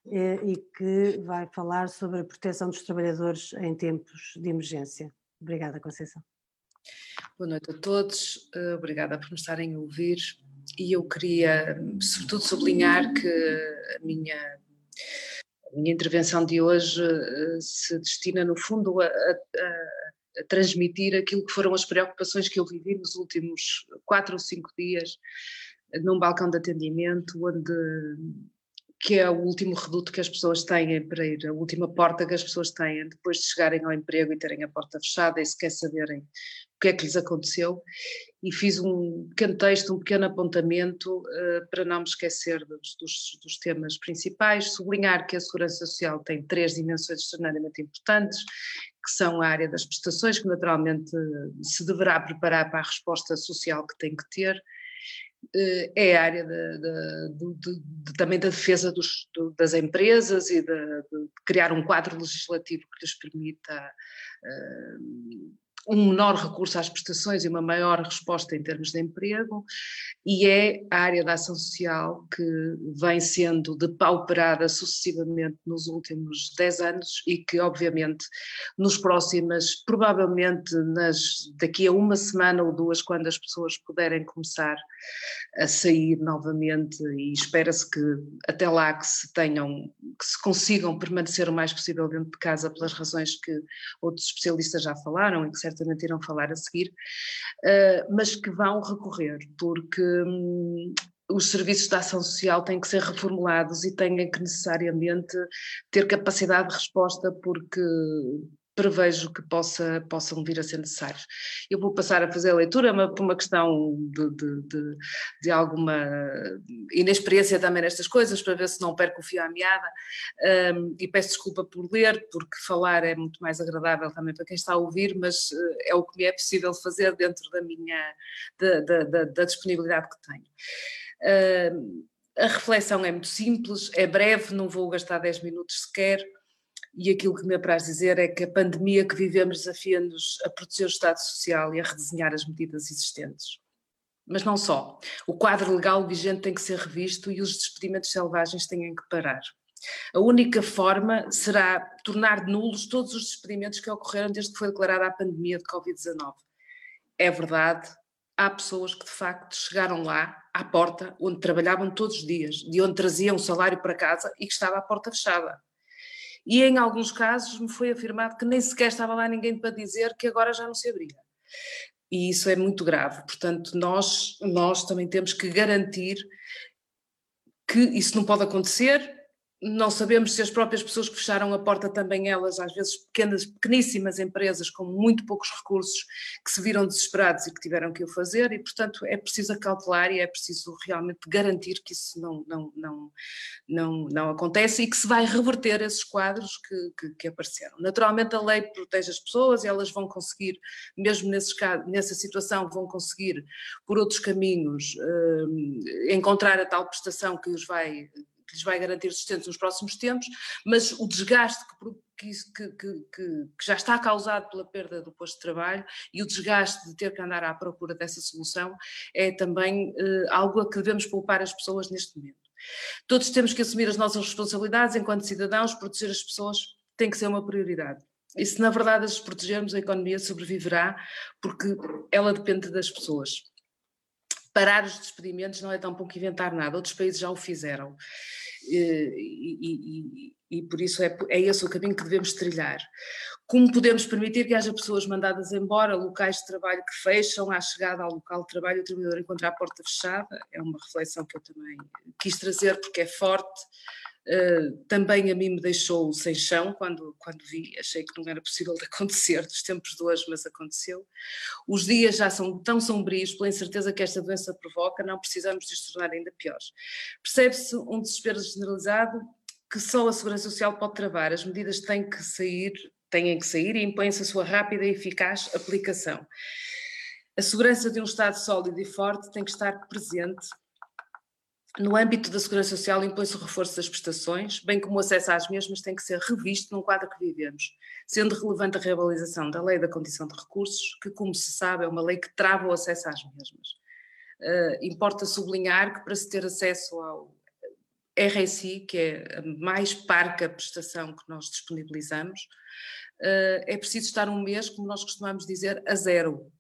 eh, e que vai falar sobre a proteção dos trabalhadores em tempos de emergência. Obrigada, Conceição. Boa noite a todos, eh, obrigada por me estarem a ouvir e eu queria, sobretudo, sublinhar que a minha, a minha intervenção de hoje eh, se destina, no fundo, a, a, a transmitir aquilo que foram as preocupações que eu vivi nos últimos quatro ou cinco dias num balcão de atendimento, onde que é o último reduto que as pessoas têm para ir, a última porta que as pessoas têm depois de chegarem ao emprego e terem a porta fechada e sequer saberem o que é que lhes aconteceu. E fiz um pequeno texto, um pequeno apontamento uh, para não me esquecer dos, dos, dos, temas principais, sublinhar que a segurança social tem três dimensões extraordinariamente importantes, que são a área das prestações, que naturalmente se deverá preparar para a resposta social que tem que ter, eh, é a área de, de, de, também da defesa dos, das empresas e de, criar um quadro legislativo que lhes permita uh, um menor recurso às prestações e uma maior resposta em termos de emprego, e é a área da ação social que vem sendo depauperada sucessivamente nos últimos 10 anos e que, obviamente, nos próximas, provavelmente nas, daqui a uma semana ou duas, quando as pessoas puderem começar a sair novamente, e espera-se que até lá que se tenham, que se consigam permanecer o mais possível dentro de casa pelas razões que outros especialistas já falaram e que certamente irão falar a seguir, uh, mas que vão recorrer, porque hum, os serviços de ação social têm que ser reformulados e têm que necessariamente ter capacidade de resposta, porque prevejo que possa, possam vir a ser necessários. Eu vou passar a fazer a leitura mas por uma questão de, de, de, de, alguma inexperiência também nestas coisas, para ver se não perco o fio à meada, um, e peço desculpa por ler, porque falar é muito mais agradável também para quem está a ouvir, mas uh, é o que me é possível fazer dentro da minha, da, da, da, da disponibilidade que tenho. Uh, a reflexão é muito simples, é breve, não vou gastar 10 minutos sequer, e aquilo que me apraz dizer é que a pandemia que vivemos desafia-nos a proteger o Estado Social e a redesenhar as medidas existentes. Mas não só. O quadro legal vigente tem que ser revisto e os despedimentos selvagens têm que parar. A única forma será tornar nulos todos os despedimentos que ocorreram desde que foi declarada a pandemia de Covid-19. É verdade, há pessoas que de facto chegaram lá, à porta, onde trabalhavam todos os dias, de onde traziam o salário para casa e que estava a porta fechada e em alguns casos me foi afirmado que nem sequer estava lá ninguém para dizer que agora já não se abria. E isso é muito grave, portanto, nós, nós também temos que garantir que isso não pode acontecer, não sabemos se as próprias pessoas que fecharam a porta também elas, às vezes pequenas, pequeníssimas empresas com muito poucos recursos, que se viram desesperados e que tiveram que o fazer, e portanto é preciso acautelar e é preciso realmente garantir que isso não, não, não, não, não acontece e que se vai reverter esses quadros que, que, que apareceram. Naturalmente a lei protege as pessoas e elas vão conseguir, mesmo nesses, nessa situação, vão conseguir por outros caminhos eh, encontrar a tal prestação que os vai que lhes vai garantir sustento nos próximos tempos, mas o desgaste que, que, que, que, já está causado pela perda do posto de trabalho e o desgaste de ter que andar à procura dessa solução é também uh, algo a que devemos poupar as pessoas neste momento. Todos temos que assumir as nossas responsabilidades enquanto cidadãos, proteger as pessoas tem que ser uma prioridade. E se na verdade as protegermos, a economia sobreviverá, porque ela depende das pessoas parar os despedimentos não é tão pouco inventar nada, outros países já o fizeram. E, e, e, e por isso é, é esse o caminho que devemos trilhar. Como podemos permitir que haja pessoas mandadas embora, locais de trabalho que fecham, à chegada ao local de trabalho o trabalhador encontra a porta fechada? É uma reflexão que eu também quis trazer porque é forte Uh, também a mim me deixou sem chão quando, quando vi, achei que não era possível de acontecer dos tempos de hoje, mas aconteceu. Os dias já são tão sombrios pela incerteza que esta doença provoca, não precisamos de os tornar ainda piores. Percebe-se um desespero generalizado que só a Segurança Social pode travar. As medidas têm que sair, têm que sair e impõe-se a sua rápida e eficaz aplicação. A segurança de um Estado sólido e forte tem que estar presente no âmbito da Segurança Social, impõe-se o reforço das prestações, bem como o acesso às mesmas tem que ser revisto num quadro que vivemos, sendo relevante a realização da Lei da Condição de Recursos, que, como se sabe, é uma lei que trava o acesso às mesmas. Uh, importa sublinhar que, para se ter acesso ao RSI, que é a mais parca prestação que nós disponibilizamos, uh, é preciso estar um mês, como nós costumamos dizer, a zero,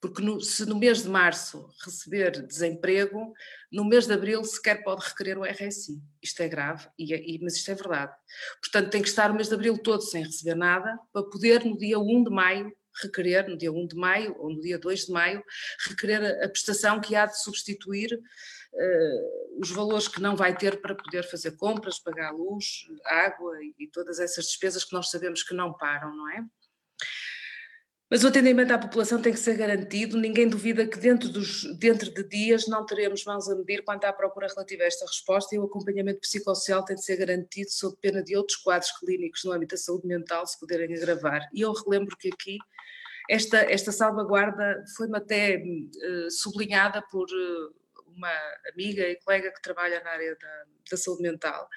porque no, se no mês de março receber desemprego, no mês de abril sequer pode requerer o RSI. Isto é grave, e, é, e, mas isto é verdade. Portanto, tem que estar o mês de abril todo sem receber nada, para poder no dia 1 de maio requerer, no dia 1 de maio ou no dia 2 de maio, requerer a, prestação que há de substituir uh, os valores que não vai ter para poder fazer compras, pagar luz, água e, e todas essas despesas que nós sabemos que não param, não é? Mas o atendimento à população tem que ser garantido, ninguém duvida que dentro, dos, dentro de dias não teremos mãos a medir quanto à procura relativa a esta resposta e o acompanhamento psicossocial tem de ser garantido sob pena de outros quadros clínicos no âmbito da saúde mental se puderem agravar. E eu relembro que aqui esta, esta salvaguarda foi-me até uh, sublinhada por uh, uma amiga e colega que trabalha na área da, da saúde mental,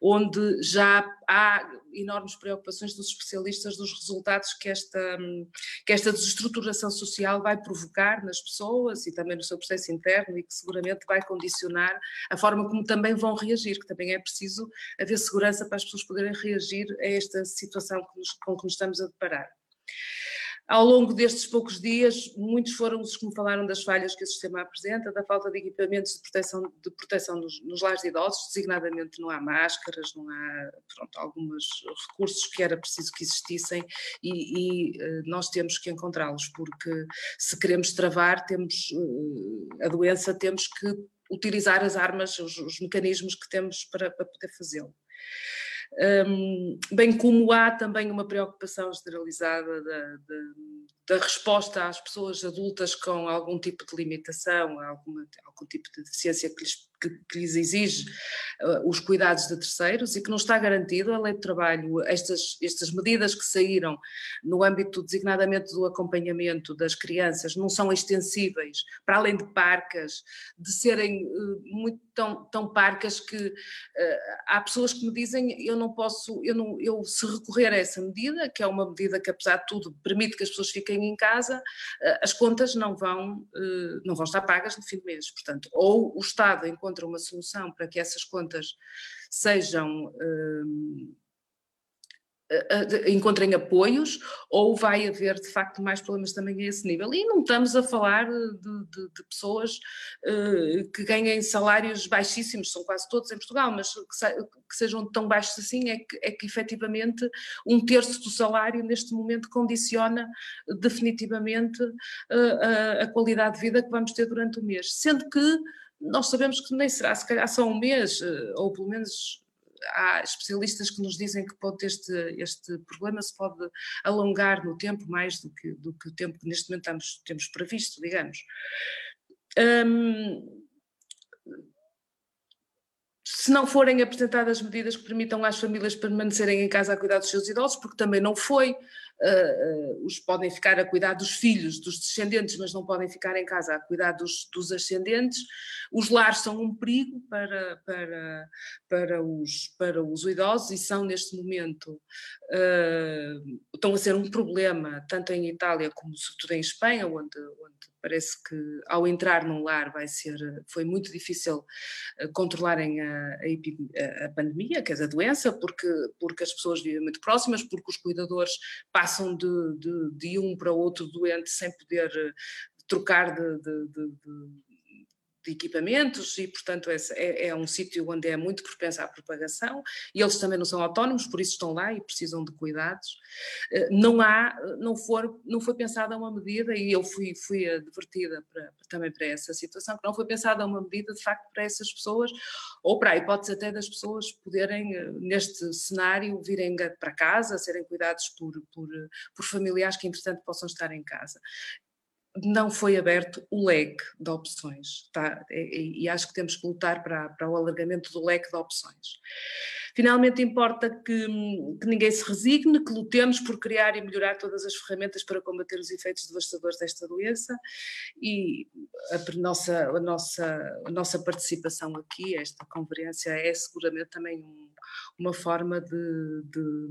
onde já há enormes preocupações dos especialistas dos resultados que esta, que esta desestruturação social vai provocar nas pessoas e também no seu processo interno e que seguramente vai condicionar a forma como também vão reagir, que também é preciso haver segurança para as pessoas poderem reagir a esta situação com que nos estamos a deparar. Ao longo destes poucos dias, muitos foram os que me falaram das falhas que o sistema apresenta, da falta de equipamentos de proteção, de proteção nos, nos lares de idosos, designadamente não há máscaras, não há pronto, alguns recursos que era preciso que existissem e, e eh, nós temos que encontrá-los, porque se queremos travar temos eh, a doença, temos que utilizar as armas, os, os mecanismos que temos para, para poder fazê-lo. Bem como há também uma preocupação generalizada da, da, da, resposta às pessoas adultas com algum tipo de limitação, alguma, algum tipo de deficiência que lhes que, que lhes exige uh, os cuidados de terceiros e que não está garantido. A lei de trabalho, estas, estas medidas que saíram no âmbito designadamente do acompanhamento das crianças, não são extensíveis, para além de parcas, de serem uh, muito tão, tão parcas que uh, há pessoas que me dizem eu não posso, eu, não, eu se recorrer a essa medida, que é uma medida que apesar de tudo permite que as pessoas fiquem em casa, uh, as contas não vão, uh, não vão estar pagas no fim do mês. Portanto, ou o Estado, encontra uma solução para que essas contas sejam hum, encontrem apoios ou vai haver de facto mais problemas também a esse nível. E não estamos a falar de, de, de pessoas uh, que ganhem salários baixíssimos, são quase todos em Portugal, mas que, que, sejam tão baixos assim é que, é que efetivamente um terço do salário neste momento condiciona definitivamente uh, a, a qualidade de vida que vamos ter durante o mês. Sendo que nós sabemos que nem será, se calhar só um mês, eh, ou pelo menos há especialistas que nos dizem que pode este, este problema se pode alongar no tempo mais do que, do que o tempo que neste momento estamos, temos previsto, digamos. Hum, se não forem apresentadas medidas que permitam às famílias permanecerem em casa a cuidar dos seus idosos, porque também não foi, uh, os podem ficar a cuidar dos filhos, dos descendentes, mas não podem ficar em casa a cuidar dos, dos ascendentes. Os lares são um perigo para, para, para, os, para os idosos e são neste momento, uh, estão a ser um problema, tanto em Itália como sobretudo em Espanha, onde, onde parece que ao entrar num lar vai ser, foi muito difícil controlarem a, a, a pandemia, quer dizer, a doença, porque, porque as pessoas vivem muito próximas, porque os cuidadores passam passam de, de, de um para outro doente sem poder eh, trocar de, de, de equipamentos e, portanto, é, é um sítio onde é muito propensa à propagação e eles também não são autónomos, por isso estão lá e precisam de cuidados. Eh, não há, não, for, não foi pensada uma medida, e eu fui, fui advertida para, também para essa situação, que não foi pensada uma medida, de facto, para essas pessoas, ou para a hipótese até das pessoas poderem, eh, neste cenário, virem para casa, serem cuidados por, por, por familiares que, entretanto, possam estar em casa não foi aberto o leque de opções, tá? e, e, acho que temos que lutar para, para o alargamento do leque de opções. Finalmente, importa que, que, ninguém se resigne, que lutemos por criar e melhorar todas as ferramentas para combater os efeitos devastadores desta doença e a nossa, a nossa, a nossa participação aqui, esta conferência, é seguramente também um, uma forma de, de,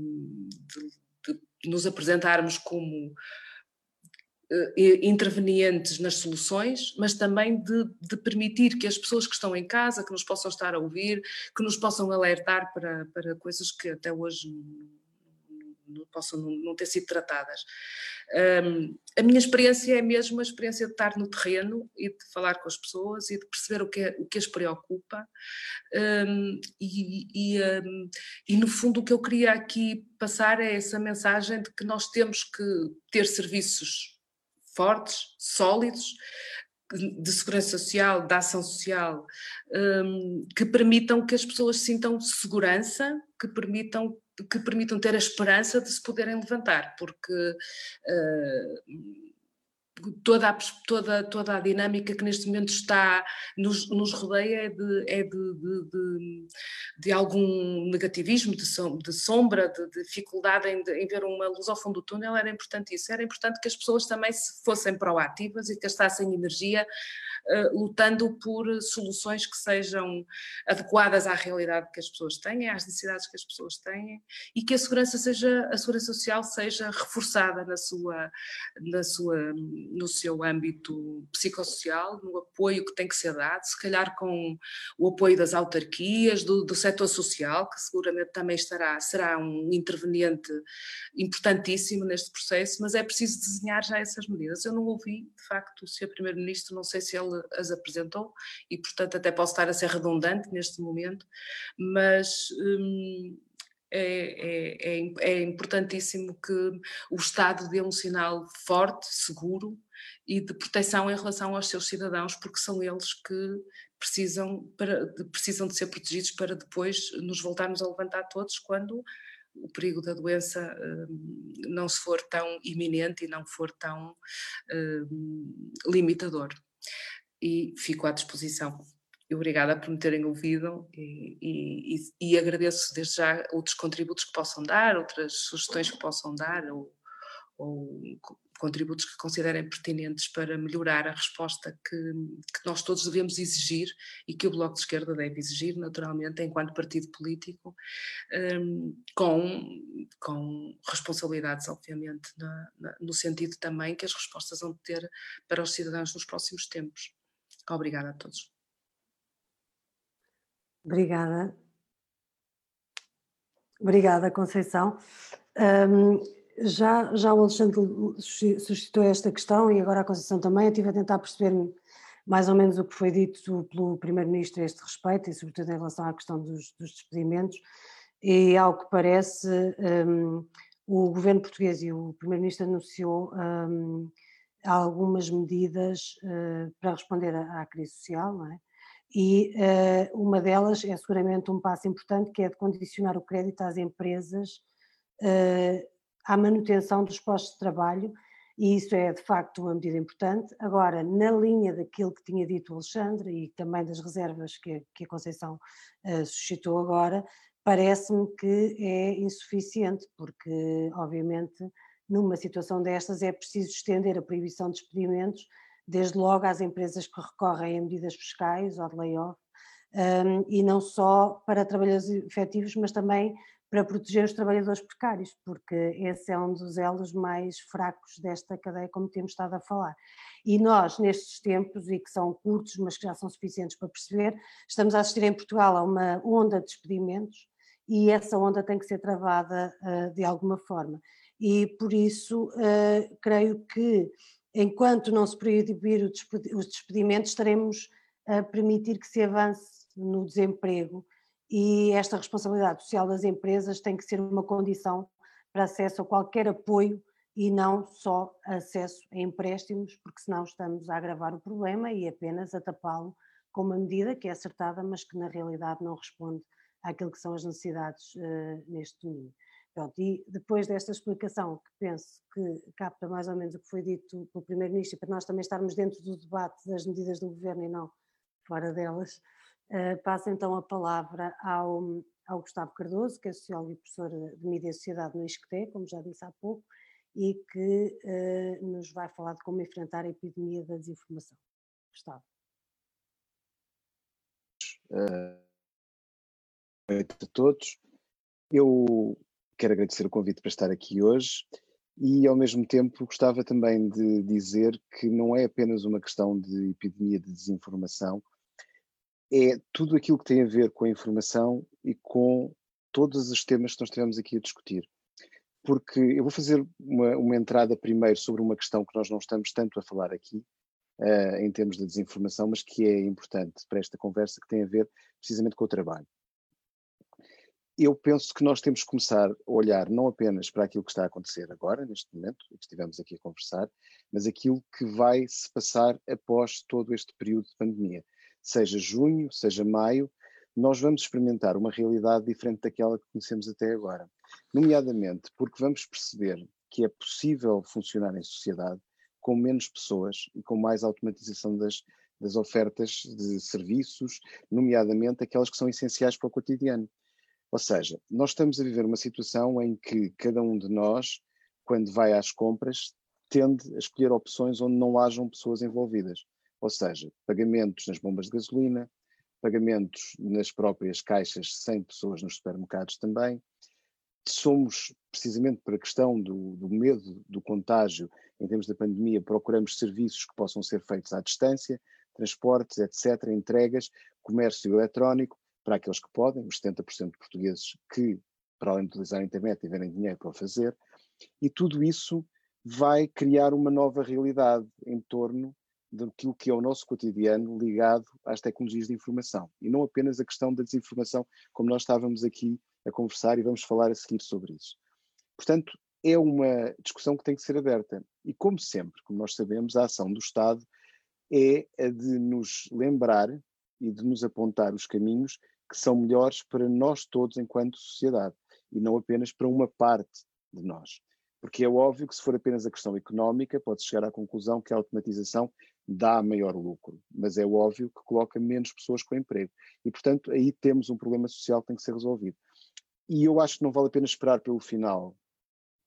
de, de nos apresentarmos como intervenientes nas soluções, mas também de, de, permitir que as pessoas que estão em casa, que nos possam estar a ouvir, que nos possam alertar para, para coisas que até hoje não, possam não, não ter sido tratadas. Um, a minha experiência é mesmo a experiência de estar no terreno e de falar com as pessoas e de perceber o que, é, o que as preocupa um, e, e, um, e, no fundo o que eu queria aqui passar é essa mensagem de que nós temos que ter serviços fortes, sólidos, de segurança social, de ação social, um, que permitam que as pessoas sintam segurança, que permitam, que permitam ter a esperança de se poderem levantar, porque uh, toda a, toda, toda a dinâmica que neste momento está, nos, nos rodeia é, de, é de, de, de, de algum negativismo, de, sombra, de, dificuldade em, em, ver uma luz ao fundo do túnel, era importante isso, era importante que as pessoas também fossem proativas e gastassem energia uh, lutando por soluções que sejam adequadas à realidade que as pessoas têm, às necessidades que as pessoas têm e que a segurança seja, a segurança social seja reforçada na sua, na sua no seu âmbito psicossocial, no apoio que tem que ser dado, se calhar com o apoio das autarquias, do, do setor social, que seguramente também estará, será um interveniente importantíssimo neste processo, mas é preciso desenhar já essas medidas. Eu não ouvi, de facto, o Sr. Primeiro-Ministro, não sei se ele as apresentou, e portanto até posso estar a ser redundante neste momento, mas. Hum, é, é, é, é, importantíssimo que o Estado dê um sinal forte, seguro e de proteção em relação aos seus cidadãos, porque são eles que precisam, para, de, precisam de ser protegidos para depois nos voltarmos a levantar todos quando o perigo da doença hum, não se for tão iminente e não for tão hum, limitador. E fico à disposição obrigada por me terem ouvido e, e, e, agradeço desde já outros contributos que possam dar, outras sugestões que possam dar ou, ou contributos que considerem pertinentes para melhorar a resposta que, que, nós todos devemos exigir e que o Bloco de Esquerda deve exigir, naturalmente, enquanto partido político, um, com, com responsabilidades, obviamente, na, na, no sentido também que as respostas vão ter para os cidadãos nos próximos tempos. Obrigada a todos. Obrigada. Obrigada, Conceição. Um, já, já o Alexandre suscitou esta questão e agora a Conceição também. Eu estive a tentar perceber mais ou menos o que foi dito pelo Primeiro-Ministro a este respeito e, sobretudo, em relação à questão dos, dos despedimentos. E, ao que parece, um, o governo português e o Primeiro-Ministro anunciou um, algumas medidas uh, para responder à, à crise social, não é? E uh, uma delas é seguramente um passo importante, que é de condicionar o crédito às empresas uh, à manutenção dos postos de trabalho, e isso é de facto uma medida importante. Agora, na linha daquilo que tinha dito o Alexandre e também das reservas que, que a Conceição uh, suscitou agora, parece-me que é insuficiente, porque obviamente numa situação destas é preciso estender a proibição de despedimentos desde logo às empresas que recorrem a medidas fiscais ou de layoff, um, e não só para trabalhadores efetivos, mas também para proteger os trabalhadores precários, porque esse é um dos elos mais fracos desta cadeia, como temos estado a falar. E nós, nestes tempos, e que são curtos, mas que já são suficientes para perceber, estamos a assistir em Portugal a uma onda de despedimentos e essa onda tem que ser travada uh, de alguma forma. E por isso, uh, creio que enquanto não se proibir os despedimentos, estaremos a permitir que se avance no desemprego e esta responsabilidade social das empresas tem que ser uma condição para acesso a qualquer apoio e não só acesso a empréstimos, porque senão estamos a agravar o problema e apenas a tapá-lo com uma medida que é acertada, mas que na realidade não responde àquilo que são as necessidades uh, neste domínio. Pronto, e depois desta explicação, que penso que capta mais ou menos o que foi dito pelo Primeiro-Ministro, para nós também estarmos dentro do debate das medidas do Governo e não fora delas, uh, passo então a palavra ao, ao Gustavo Cardoso, que é sociólogo e professor de Mídia e Sociedade no ISCTE, como já disse há pouco, e que uh, nos vai falar de como enfrentar a epidemia da desinformação. Gustavo. Uh, a todos. Eu quero agradecer o convite para estar aqui hoje e, ao mesmo tempo, gostava também de dizer que não é apenas uma questão de epidemia de desinformação, é tudo aquilo que tem a ver com a informação e com todos os temas que nós estivemos aqui a discutir. Porque eu vou fazer uma, uma entrada primeiro sobre uma questão que nós não estamos tanto a falar aqui, uh, em termos de desinformação, mas que é importante para esta conversa, que tem a ver precisamente com o trabalho. Eu penso que nós temos que começar a olhar não apenas para aquilo que está a acontecer agora, neste momento, que estivemos aqui a conversar, mas aquilo que vai se passar após todo este período de pandemia seja junho, seja maio, nós vamos experimentar uma realidade diferente daquela que conhecemos até agora. Nomeadamente porque vamos perceber que é possível funcionar em sociedade com menos pessoas e com mais automatização das, das ofertas de serviços, nomeadamente aquelas que são essenciais para o cotidiano. Ou seja, nós estamos a viver uma situação em que cada um de nós, quando vai às compras, tende a escolher opções onde não hajam pessoas envolvidas ou seja, pagamentos nas bombas de gasolina, pagamentos nas próprias caixas sem pessoas nos supermercados também. Somos, precisamente por a questão do, do medo do contágio em termos da pandemia, procuramos serviços que possam ser feitos à distância, transportes, etc., entregas, comércio eletrónico, para aqueles que podem, os 70% de portugueses que, para além de utilizar a internet, tiverem dinheiro para o fazer, e tudo isso vai criar uma nova realidade em torno daquilo que é o nosso cotidiano ligado às tecnologias de informação e não apenas a questão da desinformação, como nós estávamos aqui a conversar e vamos falar a seguir sobre isso. Portanto, é uma discussão que tem que ser aberta e, como sempre, como nós sabemos, a ação do Estado é a de nos lembrar e de nos apontar os caminhos que são melhores para nós todos enquanto sociedade e não apenas para uma parte de nós. Porque é óbvio que se for apenas a questão económica, pode chegar à conclusão que a automatização dá maior lucro, mas é óbvio que coloca menos pessoas com emprego. E, portanto, aí temos um problema social que tem que ser resolvido. E eu acho que não vale a pena esperar pelo final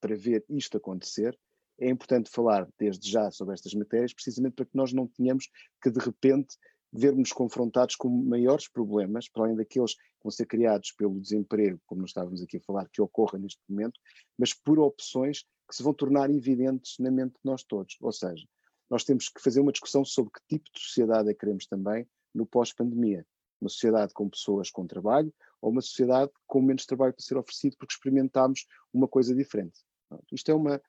para ver isto acontecer. É importante falar desde já sobre estas matérias, precisamente para que nós não tenhamos que, de repente, vermos confrontados com maiores problemas, para além daqueles que vão ser criados pelo desemprego, como nós estávamos aqui a falar, que ocorra neste momento, mas por opções que se vão tornar evidentes na mente de nós todos. Ou seja, nós temos que fazer uma discussão sobre que tipo de sociedade é que queremos também no pós-pandemia. Uma sociedade com pessoas com trabalho ou uma sociedade com menos trabalho para ser oferecido porque experimentámos uma coisa diferente. Isto é uma,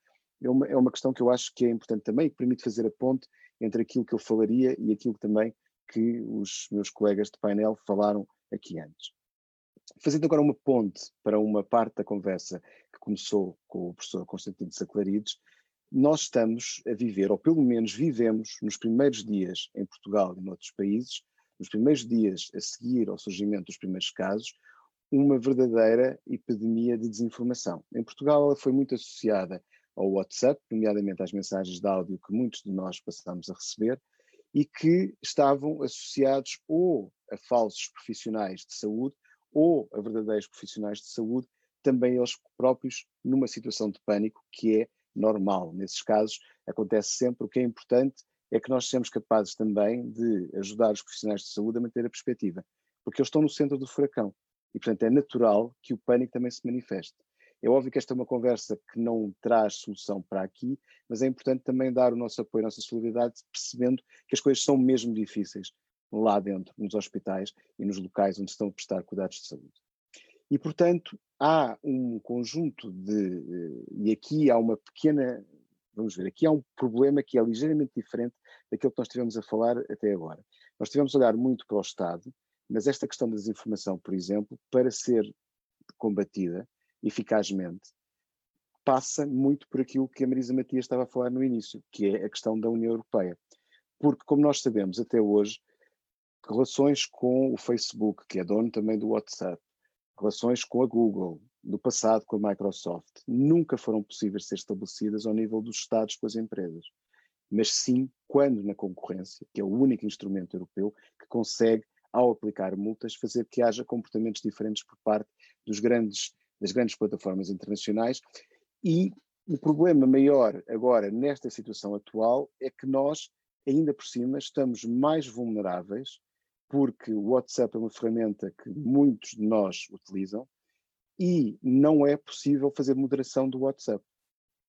é uma, é uma questão que eu acho que é importante também e que permite fazer a ponte entre aquilo que eu falaria e aquilo também que os meus colegas de painel falaram aqui antes. Fazendo agora uma ponte para uma parte da conversa que começou com o professor Constantino Saclarides, nós estamos a viver, ou pelo menos vivemos, nos primeiros dias em Portugal e em outros países, nos primeiros dias a seguir ao surgimento dos primeiros casos, uma verdadeira epidemia de desinformação. Em Portugal ela foi muito associada ao WhatsApp, nomeadamente às mensagens de áudio que muitos de nós passamos a receber, e que estavam associados ou a falsos profissionais de saúde ou a verdadeiros profissionais de saúde, também eles próprios numa situação de pânico que é normal. Nesses casos acontece sempre. O que é importante é que nós sejamos capazes também de ajudar os profissionais de saúde a manter a perspectiva, porque eles estão no centro do furacão e, portanto, é natural que o pânico também se manifeste. É óbvio que esta é uma conversa que não traz solução para aqui, mas é importante também dar o nosso apoio, a nossa solidariedade, percebendo que as coisas são mesmo difíceis lá dentro, nos hospitais e nos locais onde estão a prestar cuidados de saúde. E, portanto, há um conjunto de. Eh, e aqui há uma pequena. Vamos ver, aqui há um problema que é ligeiramente diferente daquilo que nós estivemos a falar até agora. Nós estivemos a olhar muito para o Estado, mas esta questão da desinformação, por exemplo, para ser combatida eficazmente, passa muito por aquilo que a Marisa Matias estava a falar no início, que é a questão da União Europeia. Porque, como nós sabemos até hoje, relações com o Facebook, que é dono também do WhatsApp, relações com a Google do passado com a Microsoft nunca foram possíveis ser estabelecidas ao nível dos Estados com as empresas, mas sim quando na concorrência, que é o único instrumento europeu que consegue, ao aplicar multas, fazer que haja comportamentos diferentes por parte dos grandes, das grandes plataformas internacionais. E o problema maior agora, nesta situação atual, é que nós, ainda por cima, estamos mais vulneráveis, porque o WhatsApp é uma ferramenta que muitos de nós utilizam, e não é possível fazer moderação do WhatsApp.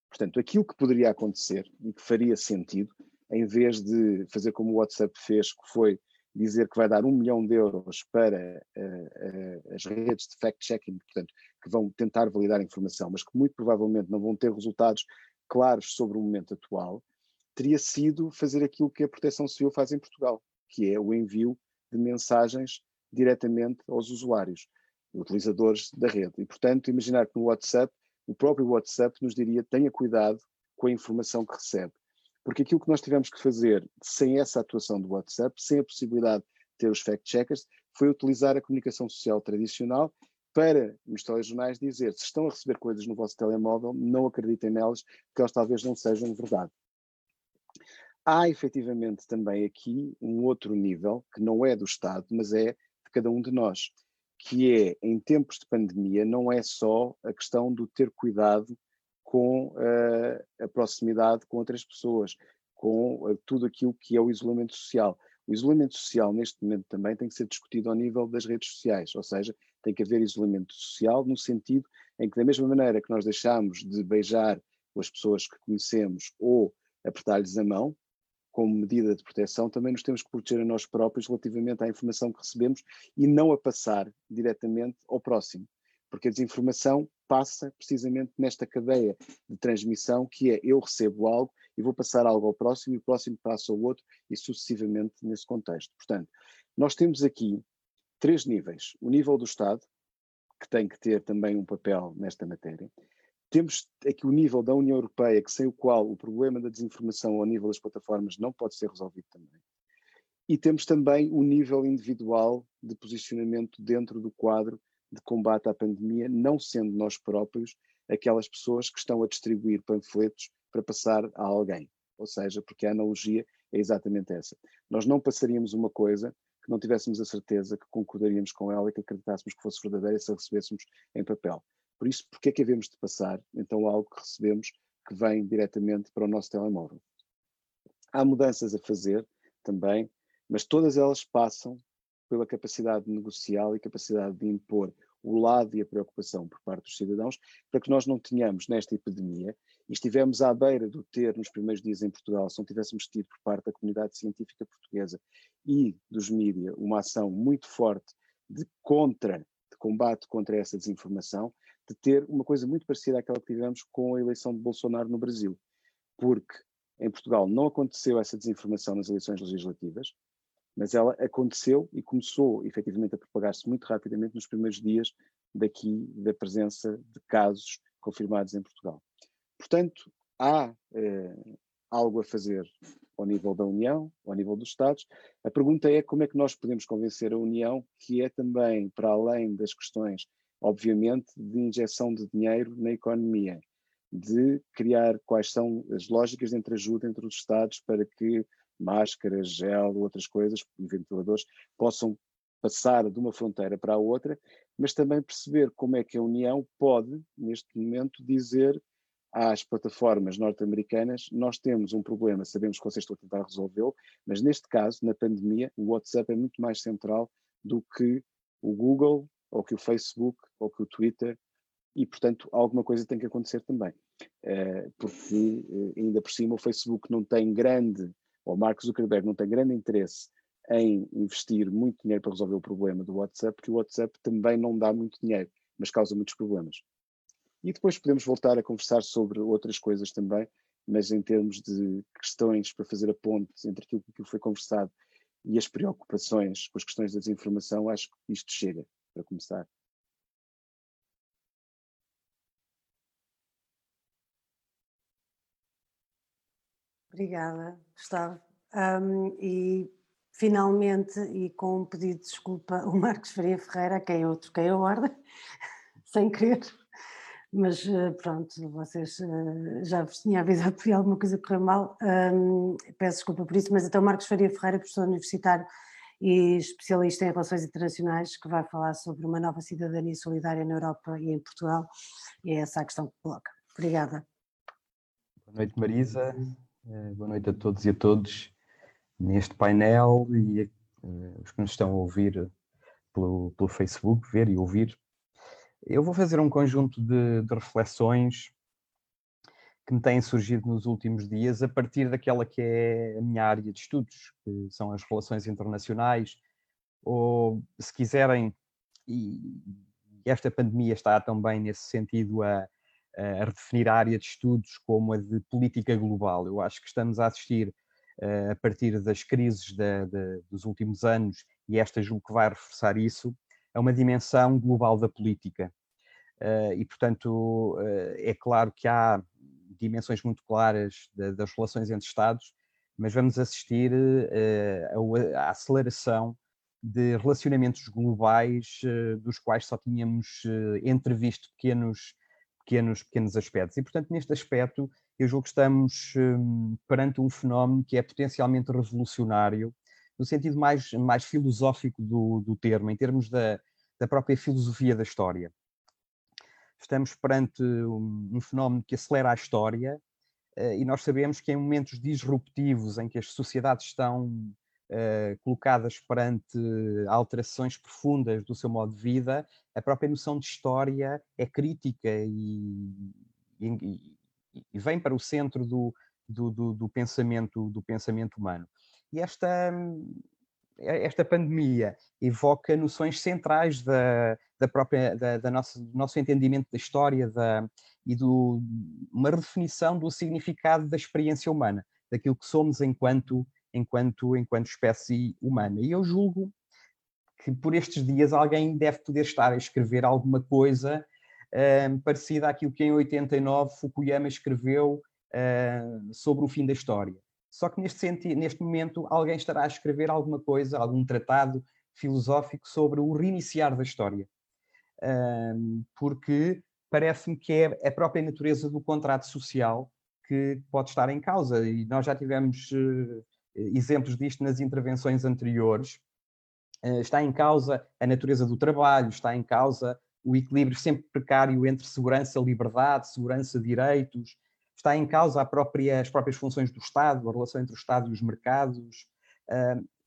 Portanto, aquilo que poderia acontecer e que faria sentido, em vez de fazer como o WhatsApp fez, que foi dizer que vai dar um milhão de euros para uh, uh, as redes de fact-checking, portanto, que vão tentar validar a informação, mas que muito provavelmente não vão ter resultados claros sobre o momento atual, teria sido fazer aquilo que a Proteção Civil faz em Portugal, que é o envio de mensagens diretamente aos usuários utilizadores da rede. E, portanto, imaginar que no WhatsApp, o próprio WhatsApp nos diria tenha cuidado com a informação que recebe. Porque aquilo que nós tivemos que fazer sem essa atuação do WhatsApp, sem a possibilidade de ter os fact-checkers, foi utilizar a comunicação social tradicional para, nos telejornais, dizer se estão a receber coisas no vosso telemóvel, não acreditem nelas, porque elas talvez não sejam verdade. Há efetivamente também aqui um outro nível, que não é do Estado, mas é de cada um de nós que é, em tempos de pandemia, não é só a questão do ter cuidado com uh, a proximidade com outras pessoas, com uh, tudo aquilo que é o isolamento social. O isolamento social, neste momento, também tem que ser discutido ao nível das redes sociais, ou seja, tem que haver isolamento social no sentido em que, da mesma maneira que nós deixamos de beijar as pessoas que conhecemos ou apertar-lhes a mão, como medida de proteção, também nos temos que proteger a nós próprios relativamente à informação que recebemos e não a passar diretamente ao próximo, porque a desinformação passa precisamente nesta cadeia de transmissão que é eu recebo algo e vou passar algo ao próximo e o próximo passa ao outro e sucessivamente nesse contexto. Portanto, nós temos aqui três níveis. O nível do Estado, que tem que ter também um papel nesta matéria. Temos aqui o nível da União Europeia, que sem o qual o problema da desinformação ao nível das plataformas não pode ser resolvido também. E temos também o nível individual de posicionamento dentro do quadro de combate à pandemia, não sendo nós próprios aquelas pessoas que estão a distribuir panfletos para passar a alguém. Ou seja, porque a analogia é exatamente essa. Nós não passaríamos uma coisa que não tivéssemos a certeza que concordaríamos com ela e que acreditássemos que fosse verdadeira se a recebêssemos em papel. Por isso, porque é que havemos de passar, então, algo que recebemos que vem diretamente para o nosso telemóvel? Há mudanças a fazer também, mas todas elas passam pela capacidade negocial e capacidade de impor o lado e a preocupação por parte dos cidadãos, para que nós não tenhamos nesta epidemia, e estivemos à beira do ter nos primeiros dias em Portugal, se não tivéssemos tido por parte da comunidade científica portuguesa e dos mídias uma ação muito forte de contra, de combate contra essa desinformação, de ter uma coisa muito parecida àquela que tivemos com a eleição de Bolsonaro no Brasil. Porque em Portugal não aconteceu essa desinformação nas eleições legislativas, mas ela aconteceu e começou efetivamente a propagar-se muito rapidamente nos primeiros dias daqui da presença de casos confirmados em Portugal. Portanto, há eh, algo a fazer ao nível da União, ao nível dos Estados. A pergunta é como é que nós podemos convencer a União que é também, para além das questões obviamente, de injeção de dinheiro na economia, de criar quais são as lógicas de entreajuda entre os Estados para que máscaras, gel, outras coisas, ventiladores, possam passar de uma fronteira para a outra, mas também perceber como é que a União pode, neste momento, dizer às plataformas norte-americanas: nós temos um problema, sabemos que vocês estão a tentar resolvê-lo, mas neste caso, na pandemia, o WhatsApp é muito mais central do que o Google, ou que o Facebook, ou que o Twitter, e portanto alguma coisa tem que acontecer também. Uh, porque uh, ainda por cima o Facebook não tem grande, ou Mark Zuckerberg não tem grande interesse em investir muito dinheiro para resolver o problema do WhatsApp, porque o WhatsApp também não dá muito dinheiro, mas causa muitos problemas. E depois podemos voltar a conversar sobre outras coisas também, mas em termos de questões para fazer a ponte entre aquilo que foi conversado e as preocupações com as questões da desinformação, acho que isto chega para começar. Obrigada, Gustavo. Um, e finalmente, e com um pedido de desculpa, o Marcos Faria Ferreira, quem eu troquei a ordem, sem querer, mas uh, pronto, vocês uh, já vos tinha avisado que alguma coisa correu mal, um, peço desculpa por isso, mas então Marcos Faria Ferreira, professor universitário e especialista em relações internacionais, que vai falar sobre uma nova cidadania solidária na Europa e em Portugal, e é essa a questão que coloca. Obrigada. Boa noite, Marisa. Eh, boa noite a todos e a todos neste painel e uh, os que nos estão a ouvir pelo, pelo Facebook, ver e ouvir. Eu vou fazer um conjunto de, de reflexões que me têm surgido nos últimos dias a partir daquela que é a minha área de estudos, que são as relações internacionais, ou se quiserem, e esta pandemia está também nesse sentido a, a redefinir a área de estudos como a de política global. Eu acho que estamos a assistir a partir das crises de, de, dos últimos anos, e esta julgo que vai reforçar isso, a uma dimensão global da política. e, portanto, é claro que há dimensões muito claras das relações entre Estados, mas vamos assistir à aceleração de relacionamentos globais dos quais só tínhamos entrevisto pequenos, pequenos, pequenos aspectos. E, portanto, neste aspecto, eu julgo que estamos um, perante um fenómeno que é potencialmente revolucionário, no sentido mais, mais filosófico do, do termo, em termos da, da própria filosofia da história. Estamos perante um, um fenómeno que acelera a história uh, e nós sabemos que em momentos disruptivos em que as sociedades estão uh, colocadas perante alterações profundas do seu modo de vida, a própria noção de história é crítica e, e, e vem para o centro do, do, do, do, pensamento, do pensamento humano. E esta, esta pandemia evoca noções centrais da, da própria, da, da nossa, do nosso entendimento da história da, e do, uma redefinição do significado da experiência humana, daquilo que somos enquanto, enquanto, enquanto espécie humana. E eu julgo que por estes dias alguém deve poder estar a escrever alguma coisa uh, parecida àquilo que em 89 Fukuyama escreveu uh, sobre o fim da história. Só que neste, sentido, neste momento alguém estará a escrever alguma coisa, algum tratado filosófico sobre o reiniciar da história. Uh, porque parece-me que é a própria natureza do contrato social que pode estar em causa. E nós já tivemos uh, exemplos disto nas intervenções anteriores. Uh, está em causa a natureza do trabalho, está em causa o equilíbrio sempre precário entre segurança, liberdade, segurança, direitos, está em causa própria, as próprias funções do Estado, a relação entre o Estado e os mercados,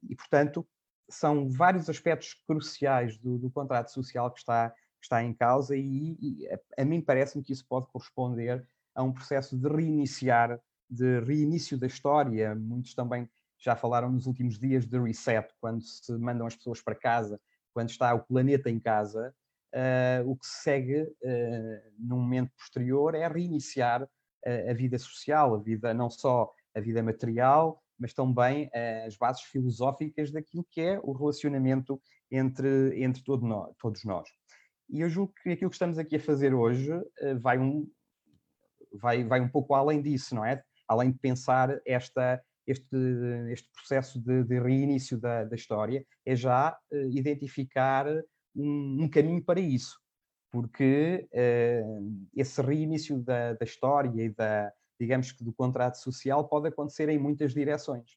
e, portanto, são vários aspectos cruciais do, do contrato social que está, está em causa e, e a, a mim parece-me que isso pode corresponder a um processo de reiniciar, de reinício da história. Muitos também já falaram nos últimos dias de reset, quando se mandam as pessoas para casa, quando está o planeta em casa, uh, o que se segue uh, num momento posterior é reiniciar a, a vida social, a vida não só a vida material, mas também uh, as bases filosóficas daquilo que é o relacionamento entre, entre todo todos nós. E eu julgo que aquilo que estamos aqui a fazer hoje vai, um, vai, vai um pouco além disso, não é? Além de pensar esta, este, este processo de, de reinício da, da, história, é já identificar um, um caminho para isso, porque uh, esse reinício da, da história e da, digamos que do contrato social pode acontecer em muitas direções.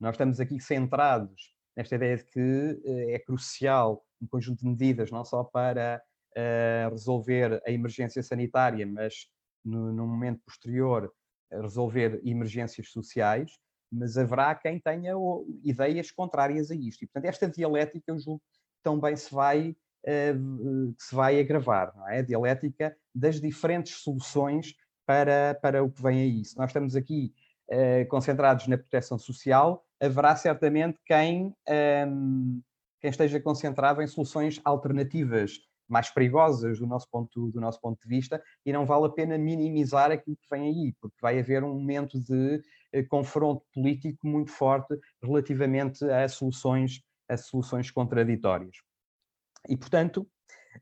Nós estamos aqui centrados nesta ideia de que uh, é crucial um conjunto de medidas, não só para uh, resolver a emergência sanitária, mas no, no momento posterior resolver emergências sociais, mas haverá quem tenha ideias contrárias a isto. E, portanto, esta dialética, eu julgo também se vai, uh, se vai agravar, não é? A dialética das diferentes soluções para, para o que vem aí. Se nós estamos aqui uh, concentrados na proteção social, haverá certamente quem, um, ehm, quem esteja concentrado em soluções alternativas mais perigosas do nosso, ponto, do nosso ponto de vista e não vale a pena minimizar aquilo que vem aí, porque vai haver um momento de confronto político muito forte relativamente a soluções a soluções contraditórias. E, portanto,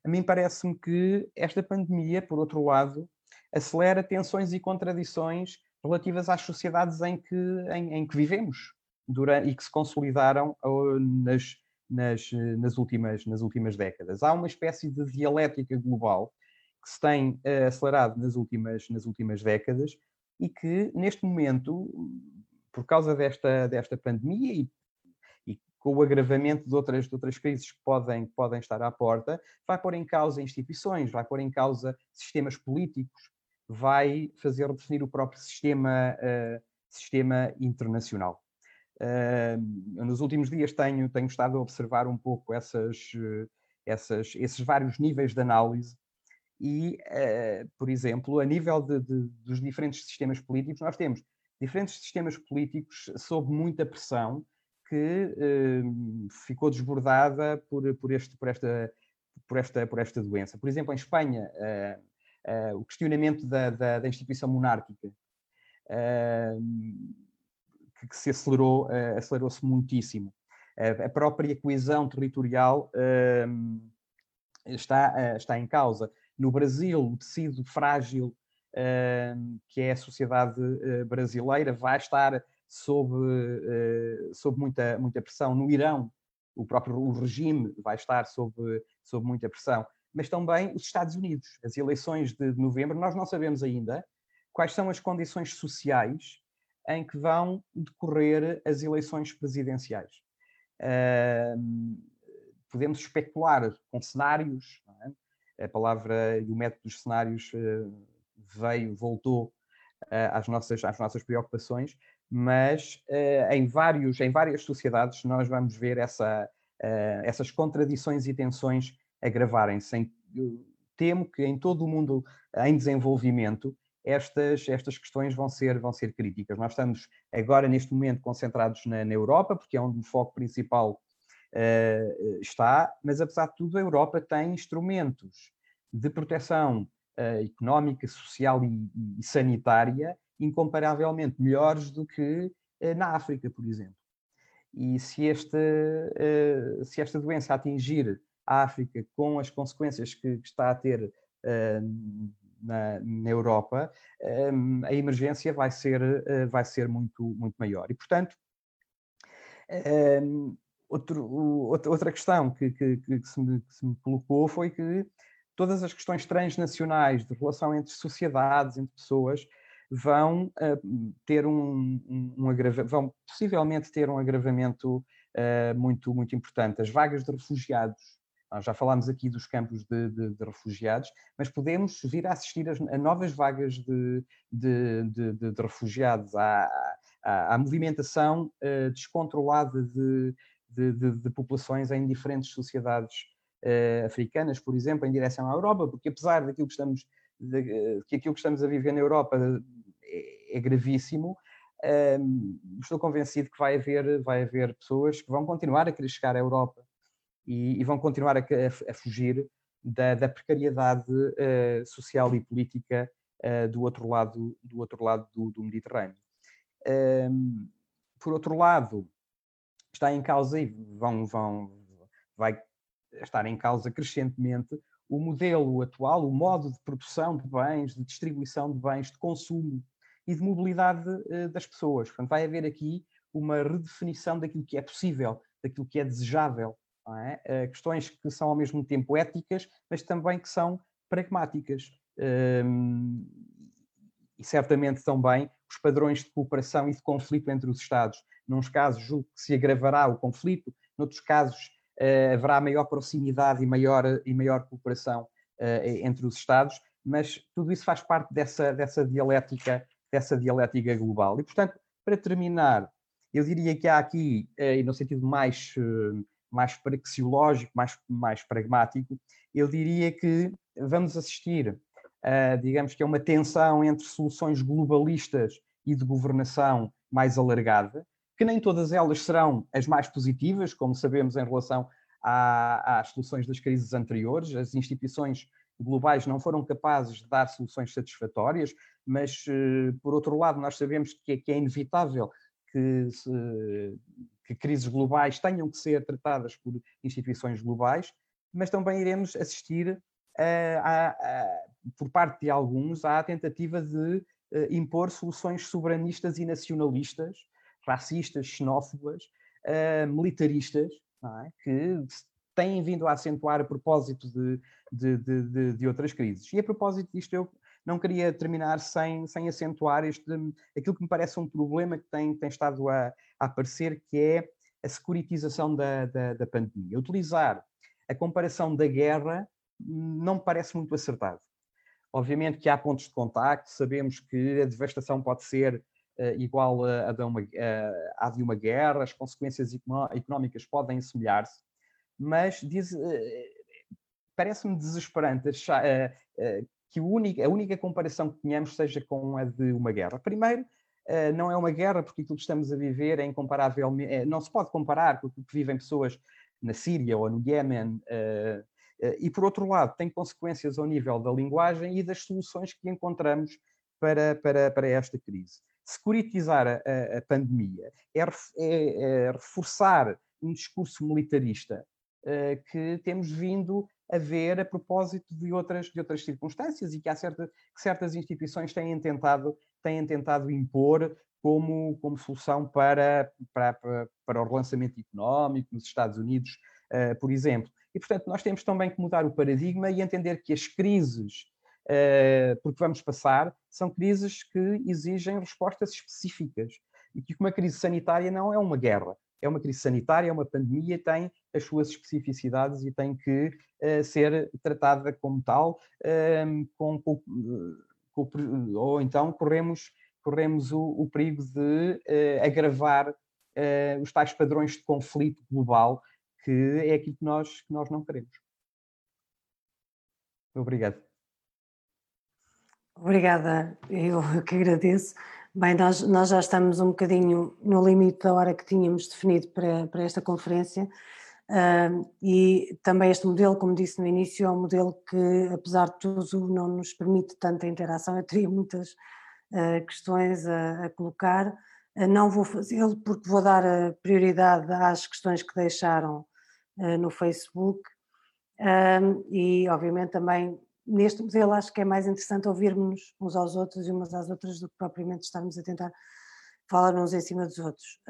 a mim parece-me que esta pandemia, por outro lado, acelera tensões e contradições relativas às sociedades em que, em, em que vivemos durante, e que se consolidaram nas, nas, nas, últimas, nas últimas décadas. Há uma espécie de dialética global que se tem acelerado nas últimas, nas últimas décadas e que, neste momento, por causa desta, desta pandemia e, e com o agravamento de outras, de outras crises que podem, podem estar à porta, vai pôr em causa instituições, vai pôr em causa sistemas políticos, vai fazer definir o próprio sistema, uh, sistema internacional. Uh, nos últimos dias tenho, tenho estado a observar um pouco essas, essas, esses vários níveis de análise e, uh, por exemplo, a nível de, de, dos diferentes sistemas políticos, nós temos diferentes sistemas políticos sob muita pressão que uh, ficou desbordada por, por, este, por, esta, por, esta, por esta doença. Por exemplo, em Espanha, uh, o questionamento da, da, da instituição monárquica, que, que, se acelerou, acelerou-se muitíssimo. a própria coesão territorial está, está em causa. No Brasil, o tecido frágil uh, que é a sociedade uh, brasileira vai estar sob, uh, sob muita, muita pressão. No Irão, o próprio o regime vai estar sob, sob muita pressão. Mas também os Estados Unidos. As eleições de novembro, nós não sabemos ainda quais são as condições sociais em que vão decorrer as eleições presidenciais. Uh, podemos especular com cenários, a palavra e o método dos cenários eh, veio, voltou eh, às nossas, às nossas preocupações, mas eh, em, vários, em várias sociedades nós vamos ver essa, essas contradições e tensões agravarem-se. Temo que em todo o mundo em desenvolvimento estas, estas questões vão ser, vão ser críticas. Nós estamos agora, neste momento, concentrados na, na Europa, porque é onde o foco principal está, mas apesar de tudo, a Europa tem instrumentos de proteção uh, económica, social e, e, sanitária incomparavelmente melhores do que uh, na África, por exemplo. E se, este, se esta doença atingir a África com as consequências que, está a ter na, na, Europa, a emergência vai ser, vai ser muito, muito maior. E, portanto, Outro, outra questão que, que, que, se me, que, se me, colocou foi que todas as questões transnacionais de relação entre sociedades, entre pessoas, vão uh, ter um, um, um vão possivelmente ter um agravamento uh, muito, muito importante. As vagas de refugiados, nós já falámos aqui dos campos de, de, de refugiados, mas podemos vir a assistir a, a novas vagas de, de refugiados, à, à, à movimentação uh, descontrolada de, de, de, de populações em diferentes sociedades uh, africanas, por exemplo, em direção à Europa, porque apesar daquilo que estamos, de, uh, que aquilo que estamos a viver na Europa é, é gravíssimo, uh, estou convencido que vai haver, vai haver pessoas que vão continuar a querer chegar à Europa e, e vão continuar a, a, a fugir da, da precariedade uh, social e política uh, do outro lado do, outro lado do, do Mediterrâneo. Um, por outro lado, está em causa e vão, vão, vai estar em causa crescentemente o modelo atual, o modo de produção de bens, de distribuição de bens, de consumo e de mobilidade uh, das pessoas. Portanto, vai haver aqui uma redefinição daquilo que é possível, daquilo que é desejável. É? Uh, questões que são ao mesmo tempo éticas, mas também que são pragmáticas. Um, e certamente também os padrões de cooperação e de conflito entre os Estados. Nos casos, julgo que se agravará o conflito, noutros casos, uh, haverá maior proximidade e maior, e maior cooperação uh, entre os Estados, mas tudo isso faz parte dessa, dessa, dialética, dessa dialética global. E, portanto, para terminar, eu diria que há aqui, uh, e no sentido mais, mais praxeológico, mais, mais pragmático, eu diria que vamos assistir uh, digamos que é uma tensão entre soluções globalistas e de governação mais alargada, que nem todas elas serão as mais positivas, como sabemos em relação à, às soluções das crises anteriores. As instituições globais não foram capazes de dar soluções satisfatórias, mas, uh, por outro lado, nós sabemos que é, que é inevitável que, se, que crises globais tenham que ser tratadas por instituições globais, mas também iremos assistir por parte de alguns, há a tentativa de uh, impor soluções soberanistas e nacionalistas, racistas, xenófobas, uh, militaristas, é? que têm vindo a acentuar a propósito de, de, de, de, outras crises. E a propósito disto, eu não queria terminar sem, sem acentuar este, aquilo que me parece um problema que tem, tem estado a, a aparecer, que é a securitização da, da, da pandemia. Utilizar a comparação da guerra não me parece muito acertado. Obviamente que há pontos de contacto, sabemos que a devastação pode ser uh, igual a, de uma, à de uma guerra, as consequências económicas podem assemelhar-se, mas uh, parece-me desesperante achar, que a única, a única comparação que tenhamos seja com a de uma guerra. Primeiro, não é uma guerra porque aquilo que estamos a viver é incomparável, não se pode comparar com o que vivem pessoas na Síria ou no Iémen, eh, e, por outro lado, tem consequências ao nível da linguagem e das soluções que encontramos para, para, para esta crise. Securitizar a, a, a pandemia é, é, é, reforçar um discurso militarista uh, que temos vindo a ver a propósito de outras, de outras circunstâncias e que, há certa, que certas instituições têm tentado, têm tentado impor como, como solução para, para, para o relançamento económico nos Estados Unidos, uh, por exemplo. E, portanto, nós temos também que mudar o paradigma e entender que as crises uh, por que vamos passar são crises que exigem respostas específicas e que uma crise sanitária não é uma guerra. É uma crise sanitária, é uma pandemia, tem as suas especificidades e tem que uh, ser tratada como tal, uh, com, com, com, ou então corremos, corremos o, o perigo de agravar os tais padrões de conflito global que é aquilo que nós, que nós não queremos. Obrigado. Obrigada, eu que agradeço. Bem, nós, nós já estamos um bocadinho no limite da hora que tínhamos definido para, para esta conferência. Uh, e também este modelo, como disse no início, é um modelo que, apesar de tudo, não nos permite tanta interação. Eu teria muitas uh, questões a, a colocar. Uh, não vou fazê-lo porque vou dar prioridade às questões que deixaram no Facebook. E, obviamente, também neste modelo acho que é mais interessante ouvirmos uns aos outros e umas às outras do que propriamente estarmos a tentar falar uns em cima dos outros.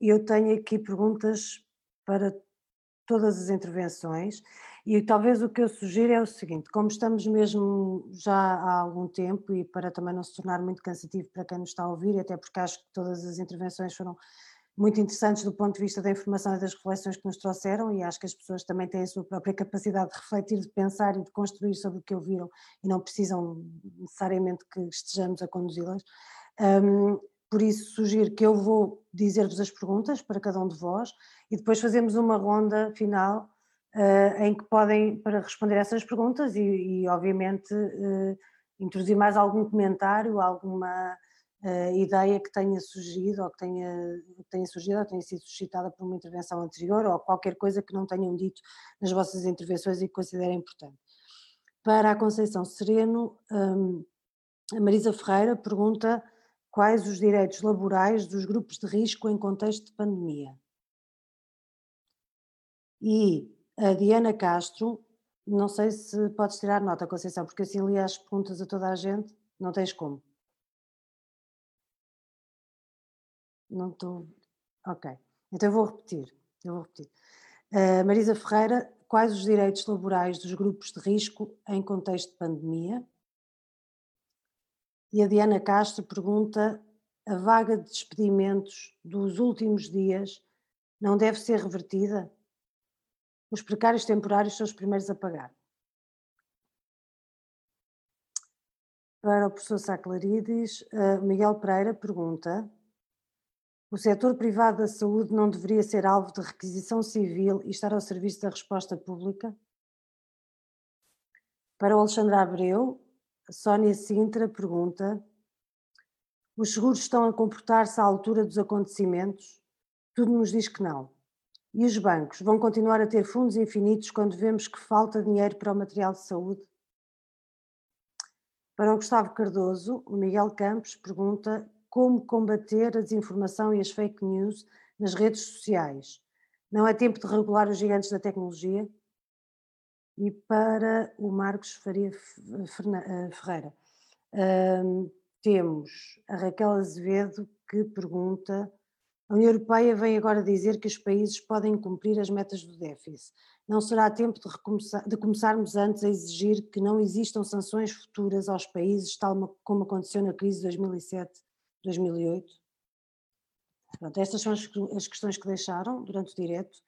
Eu tenho aqui perguntas para todas as intervenções e talvez o que eu sugiro é o seguinte, como estamos mesmo já há algum tempo e para também não se tornar muito cansativo para quem nos está a ouvir, até porque acho que todas as intervenções foram muito interessantes do ponto de vista da informação e das reflexões que nos trouxeram e acho que as pessoas também têm a sua própria capacidade de refletir, de pensar e de construir sobre o que ouviram e não precisam necessariamente que estejamos a conduzi-las. Um, por isso sugiro que eu vou dizer-vos as perguntas para cada um de vós e depois fazemos uma ronda final uh, em que podem, para responder essas perguntas e, e obviamente uh, introduzir mais algum comentário, alguma uh, ideia que tenha surgido ou que tenha, tenha surgido ou tenha sido suscitada por uma intervenção anterior ou qualquer coisa que não tenham dito nas vossas intervenções e que considerem importante. Para a Conceição Sereno, um, a Marisa Ferreira pergunta quais os direitos laborais dos grupos de risco em contexto de pandemia. E a Diana Castro, não sei se podes tirar nota, Conceição, porque assim li as perguntas a toda a gente, não tens como. Não estou. Ok. Então eu vou repetir. Eu vou repetir. Uh, Marisa Ferreira, quais os direitos laborais dos grupos de risco em contexto de pandemia? E a Diana Castro pergunta: a vaga de despedimentos dos últimos dias não deve ser revertida? Os precários temporários são os primeiros a pagar. Para o professor Saclarides, uh, Miguel Pereira pergunta: o setor privado da saúde não deveria ser alvo de requisição civil e estar ao serviço da resposta pública? Para o Alexandre Abreu, a Sónia Sintra pergunta: os seguros estão a comportar-se à altura dos acontecimentos? Tudo nos diz que não. E os bancos vão continuar a ter fundos infinitos quando vemos que falta dinheiro para o material de saúde? Para o Gustavo Cardoso, o Miguel Campos pergunta como combater a desinformação e as fake news nas redes sociais. Não é tempo de regular os gigantes da tecnologia? E para o Marcos Faria eh, Ferreira, um, temos a Raquel Azevedo que pergunta A União Europeia vem agora dizer que os países podem cumprir as metas do déficit. Não será tempo de, recomeçar, de começarmos antes a exigir que não existam sanções futuras aos países, tal como aconteceu na crise de 2007-2008? Pronto, estas são as, as, questões que deixaram durante o direto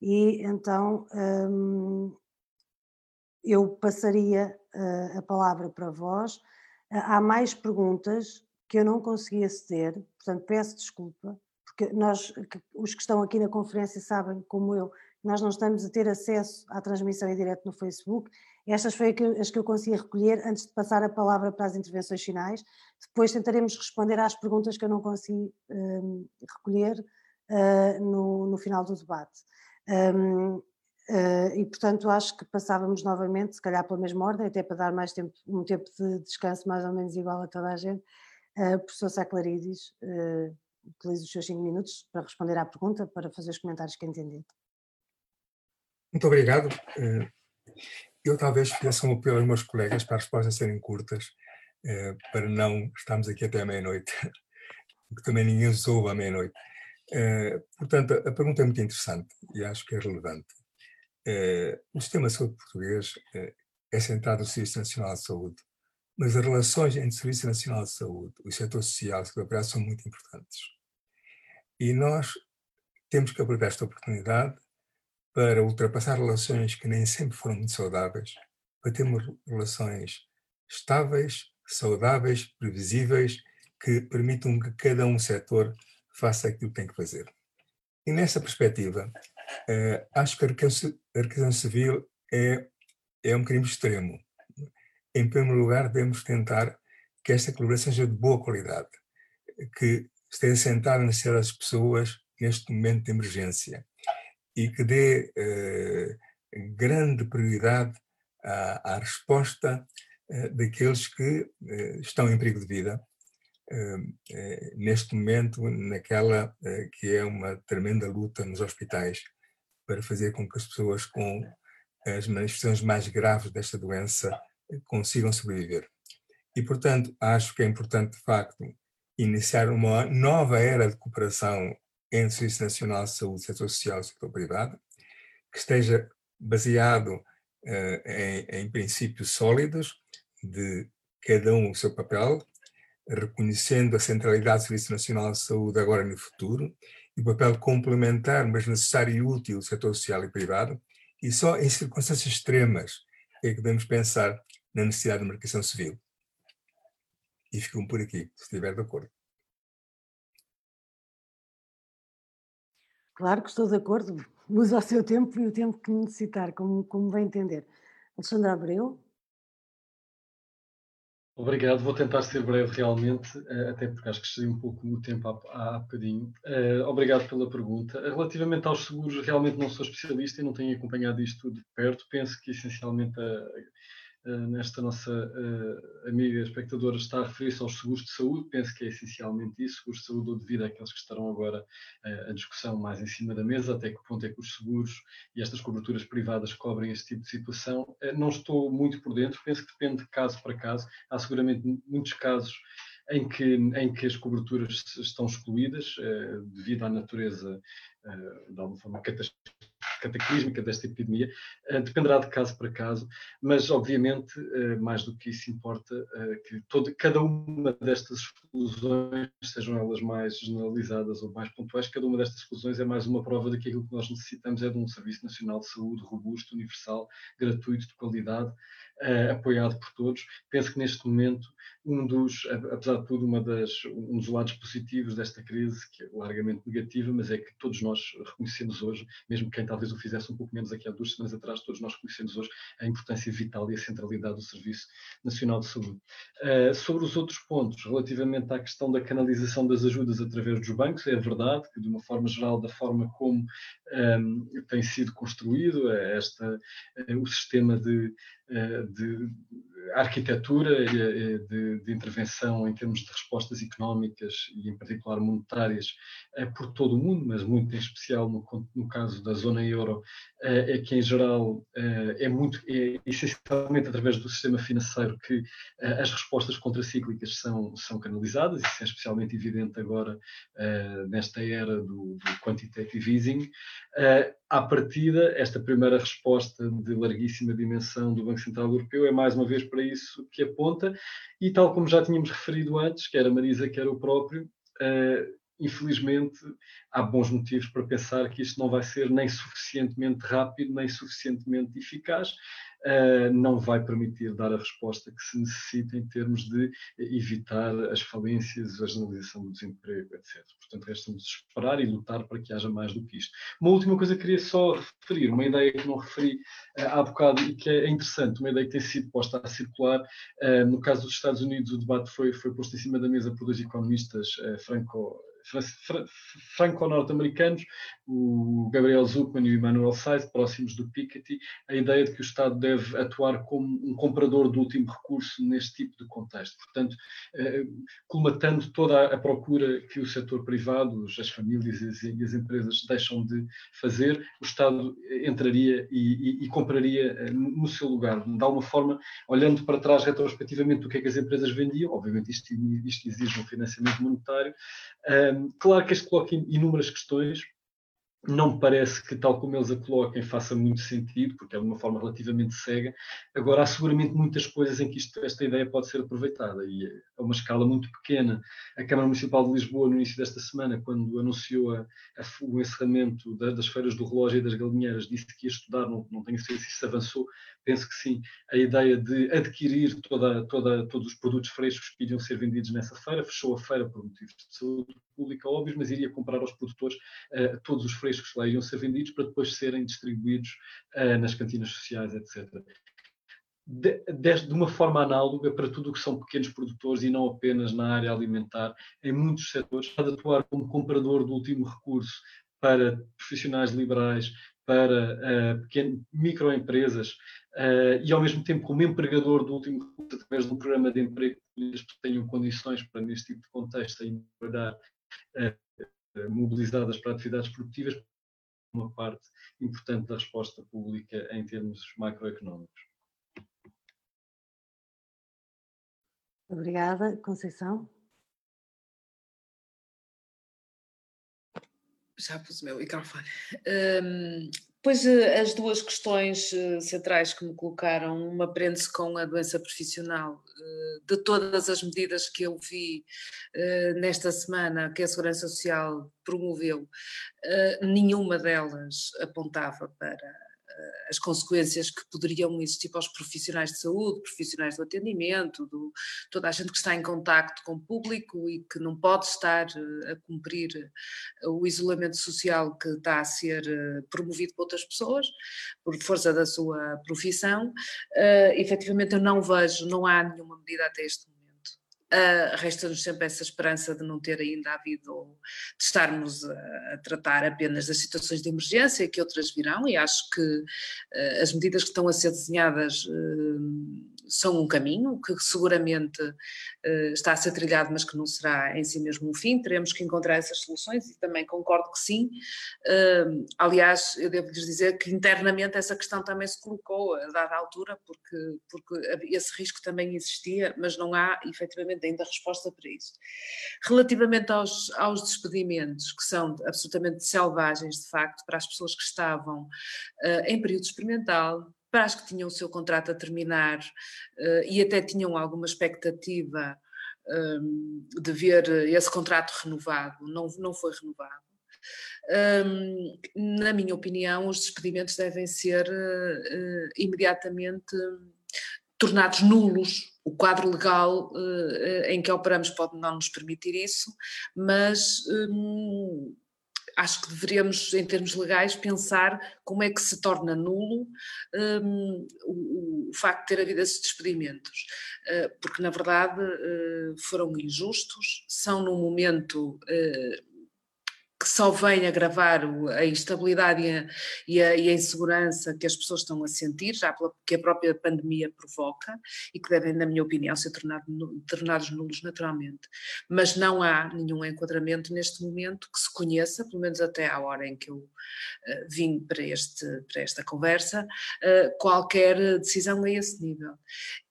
e então hum, eu passaria uh, a palavra para vós. Uh, há mais perguntas que eu não consegui aceder, portanto peço desculpa, porque nós, os que estão aqui na conferência sabem, como eu, nós não estamos a ter acesso à transmissão em direto no Facebook. Estas foram as que eu consegui recolher antes de passar a palavra para as intervenções finais. Depois tentaremos responder às perguntas que eu não consegui um, recolher uh, no, no, final do debate. Um, uh, e, portanto, acho que passávamos novamente, se calhar pela mesma ordem, até para dar mais tempo, um tempo de descanso mais ou menos igual a toda a gente. Uh, professor Saclaridis, uh, utilize os seus cinco minutos para responder à pergunta, para fazer os comentários que entender. Muito obrigado. Eh, eu talvez fizesse um apelo aos meus colegas para as respostas serem curtas, eh, para não estarmos aqui até a meia-noite, porque também ninguém os ouve à meia-noite. Eh, portanto, a pergunta é muito interessante e acho que é relevante. O sistema de saúde português é centrado no Serviço Nacional de Saúde, mas as relações entre o Serviço Nacional de Saúde e o setor social e seguridade são muito importantes. E nós temos que aproveitar esta oportunidade para ultrapassar relações que nem sempre foram muito saudáveis, para termos relações estáveis, saudáveis, previsíveis, que permitam que cada um setor faça aquilo que tem que fazer. E nessa perspectiva, eh, acho que a arrecadação civil é, é um crime extremo. Em primeiro lugar, devemos tentar que esta colaboração seja de boa qualidade, que esteja sentada nas necessidades das pessoas neste momento de emergência e que dê eh, grande prioridade à, à resposta eh, daqueles que eh, estão em perigo de vida eh, eh, neste momento naquela que é uma tremenda luta nos hospitais para fazer com que as pessoas com as manifestações mais graves desta doença consigam sobreviver. E, portanto, acho que é importante, de facto, iniciar uma nova era de cooperação entre o Serviço Nacional de Saúde, setor social e setor privado, que esteja baseado uh, em, em, princípios sólidos de cada um o seu papel, reconhecendo a centralidade do Serviço Nacional de Saúde agora e no futuro, e o papel complementar, mas necessário e útil do setor social e privado, e só em circunstâncias extremas é que devemos pensar na necessidade de marcação civil. E ficam por aqui, se estiver de acordo. Claro que estou de acordo, usa o seu tempo e o tempo que necessitar, como, como vai entender. Alexandre Abreu. Obrigado, vou tentar ser breve realmente, eh, até porque acho que excedi um pouco o tempo há, há bocadinho. Uh, obrigado pela pergunta. Relativamente aos seguros, realmente não sou especialista e não tenho acompanhado isto de perto. Penso que essencialmente a, eh, nesta nossa uh, amiga espectadora está a referir-se aos seguros de saúde, penso que é essencialmente isso, seguros de saúde ou devido àqueles que estarão agora uh, a discussão mais em cima da mesa, até que ponto é que os seguros e estas coberturas privadas cobrem este tipo de situação. Não estou muito por dentro, penso que depende de caso para caso, há seguramente muitos casos em que, em que as coberturas estão excluídas devido à natureza de alguma forma cataclísmica desta epidemia, uh, dependerá de caso para caso, mas obviamente, uh, mais do que isso, importa uh, que todo, cada uma destas exclusões, sejam elas mais generalizadas ou mais pontuais, cada uma destas exclusões é mais uma prova de que aquilo que nós necessitamos é de um Serviço Nacional de Saúde robusto, universal, gratuito, de qualidade, apoiado por todos. Penso que neste momento, um dos, apesar de tudo, das, um dos lados positivos desta crise, que é largamente negativa, mas é que todos nós reconhecemos hoje, mesmo quem talvez o fizesse um pouco menos aqui há duas semanas atrás, todos nós conhecemos hoje a importância vital e a centralidade do Serviço Nacional de Saúde. Uh, sobre os outros pontos, relativamente à questão da canalização das ajudas através dos bancos, é verdade que, de uma forma geral, da forma como um, tem sido construído esta, uh, o sistema de de arquitetura de, de, intervenção em termos de respostas económicas e, em particular, monetárias por todo o mundo, mas muito em especial no, no caso da zona euro, é que, em geral, é muito, é essencialmente através do sistema financeiro que as respostas contracíclicas são, são canalizadas, isso é especialmente evidente agora nesta era do, do quantitative easing. À partida, esta primeira resposta de larguíssima dimensão do Banco Central Europeu é mais uma vez para isso que aponta, e tal como já tínhamos referido antes, quer a Marisa, quer o próprio, uh, infelizmente há bons motivos para pensar que isto não vai ser nem suficientemente rápido, nem suficientemente eficaz, uh, não vai permitir dar a resposta que se necessita em termos de evitar as falências, a generalização do desemprego, etc. Portanto, resta-nos esperar e lutar para que haja mais do que isto. Uma última coisa que queria só referir, uma ideia que não referi uh, há bocado e que é interessante, uma ideia que tem sido posta a circular. Uh, no caso dos Estados Unidos, o debate foi, foi posto em cima da mesa por dois economistas franco franco-norte-americanos, o Gabriel Zuckman e o Emmanuel Said, próximos do Piketty, a ideia de que o Estado deve atuar como um comprador de último recurso neste tipo de contexto. Portanto, eh, colmatando toda a procura que o setor privado, as famílias e as empresas deixam de fazer, o Estado entraria e, e, e compraria eh, no seu lugar. De alguma forma, olhando para trás retrospectivamente do que é que as empresas vendiam, obviamente isto, isto exige um financiamento monetário, claro que este coloca inúmeras questões, não me parece que, tal como eles a coloquem, faça muito sentido, porque é de uma forma relativamente cega. Agora, há seguramente muitas coisas em que isto, esta ideia pode ser aproveitada, e a uma escala muito pequena. A Câmara Municipal de Lisboa, no início desta semana, quando anunciou a, a, o encerramento da, das feiras do relógio e das galinheiras, disse que ia estudar, não, não tenho certeza se isso avançou, penso que sim, a ideia de adquirir toda, toda, todos os produtos frescos que iriam ser vendidos nessa feira, fechou a feira por motivos de saúde pública óbvios, mas iria comprar aos produtores uh, todos os frescos que lá iriam ser vendidos para depois serem distribuídos uh, nas cantinas sociais, etc. De, de, de, uma forma análoga para tudo o que são pequenos produtores e não apenas na área alimentar, em muitos setores, pode atuar como comprador do último recurso para profissionais liberais, para uh, pequeno, microempresas uh, e, ao mesmo tempo, como empregador do último recurso, através de um programa de emprego que tenham condições para, neste tipo de contexto, trabalhar eh, mobilizadas para atividades produtivas, uma parte importante da resposta pública em termos macroeconómicos. Obrigada. Conceição? Já pus o meu microfone. Um, Pois eh, as duas questões eh, centrais que me colocaram, uma prende-se com a doença profissional. Eh, de todas as medidas que eu vi nesta semana que a Segurança Social promoveu, nenhuma delas apontava para as consequências que poderiam existir para os profissionais de saúde, profissionais do atendimento, do, toda a gente que está em contacto com o público e que não pode estar eh, a cumprir eh, o isolamento social que está a ser promovido por outras pessoas, por força da sua profissão. Uh, efetivamente, eu não vejo, não há nenhuma medida até este momento Uh, Resta-nos sempre essa esperança de não ter ainda havido, de estarmos a, a, tratar apenas das situações de emergência, que outras virão, e acho que uh, as medidas que estão a ser desenhadas uh, são um caminho que seguramente uh, está a ser trilhado, mas que não será em si mesmo um fim. Teremos que encontrar essas soluções e também concordo que sim. Uh, aliás, eu devo lhes dizer que internamente essa questão também se colocou a dada altura, porque, porque esse risco também existia, mas não há efetivamente ainda resposta para isso. Relativamente aos, aos despedimentos, que são absolutamente selvagens de facto para as pessoas que estavam uh, em período experimental, para as que tinham o seu contrato a terminar uh, e até tinham alguma expectativa um, de ver esse contrato renovado, não, não foi renovado. Um, na minha opinião, os despedimentos devem ser uh, imediatamente tornados nulos. O quadro legal uh, em que operamos pode não nos permitir isso, mas um, acho que deveríamos, em termos legais, pensar como é que se torna nulo um, o, o, facto de ter havido esses despedimentos, uh, porque na verdade uh, foram injustos, são num momento uh, que só vem agravar a instabilidade e a, e, a, e a, insegurança que as pessoas estão a sentir, já pela, que a própria pandemia provoca e que devem, na minha opinião, ser tornado, tornados nulos naturalmente. Mas não há nenhum enquadramento neste momento que se conheça, pelo menos até à hora em que eu uh, vim para, este, para esta conversa, uh, qualquer decisão a esse nível.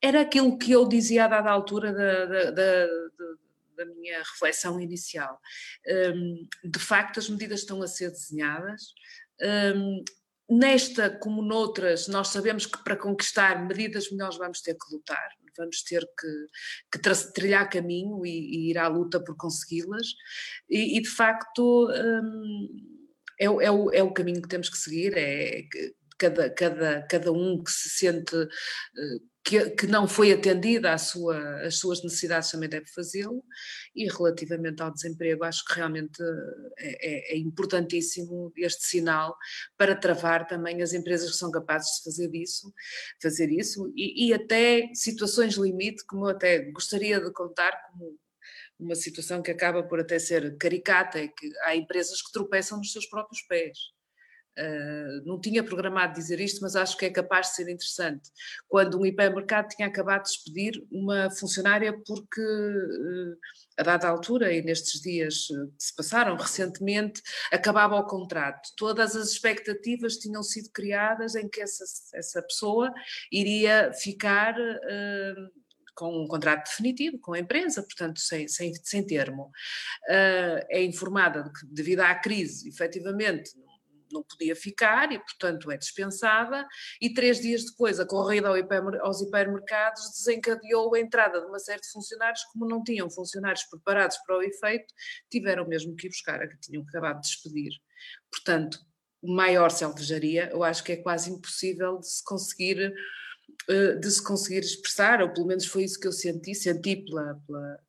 Era aquilo que eu dizia a dada altura da, da, da da minha reflexão inicial. Um, de facto, as medidas estão a ser desenhadas. Um, nesta, como noutras, nós sabemos que para conquistar medidas melhores vamos ter que lutar, vamos ter que, que trilhar caminho e, e, ir à luta por consegui-las. E, e, de facto. Um, é, é, o, é o caminho que temos que seguir, é cada, cada, cada um que se sente eh, que, que não foi atendida às sua, suas necessidades também deve fazê-lo, e relativamente ao desemprego, acho que realmente é, é, é, importantíssimo este sinal para travar também as empresas que são capazes de fazer isso, fazer isso, e, e até situações limite, como eu até gostaria de contar como uma situação que acaba por até ser caricata, é que há empresas que tropeçam nos seus próprios pés Uh, não tinha programado dizer isto, mas acho que é capaz de ser interessante. Quando um hipermercado tinha acabado de despedir uma funcionária porque, uh, a dada altura e nestes dias uh, que se passaram recentemente, acabava o contrato. Todas as expectativas tinham sido criadas em que essa, essa pessoa iria ficar com um contrato definitivo com a empresa, portanto, sem, sem, sem termo. Uh, é informada de que, devido à crise, efetivamente, não podia ficar e, portanto, é dispensada. E três dias depois, a corrida aos hipermercados desencadeou a entrada de uma série de funcionários, como não tinham funcionários preparados para o efeito, tiveram mesmo que ir buscar a que tinham acabado de despedir. Portanto, maior selvageria, eu acho que é quase impossível de se conseguir eh, de se conseguir expressar, ou pelo menos foi isso que eu senti, senti pela, pela,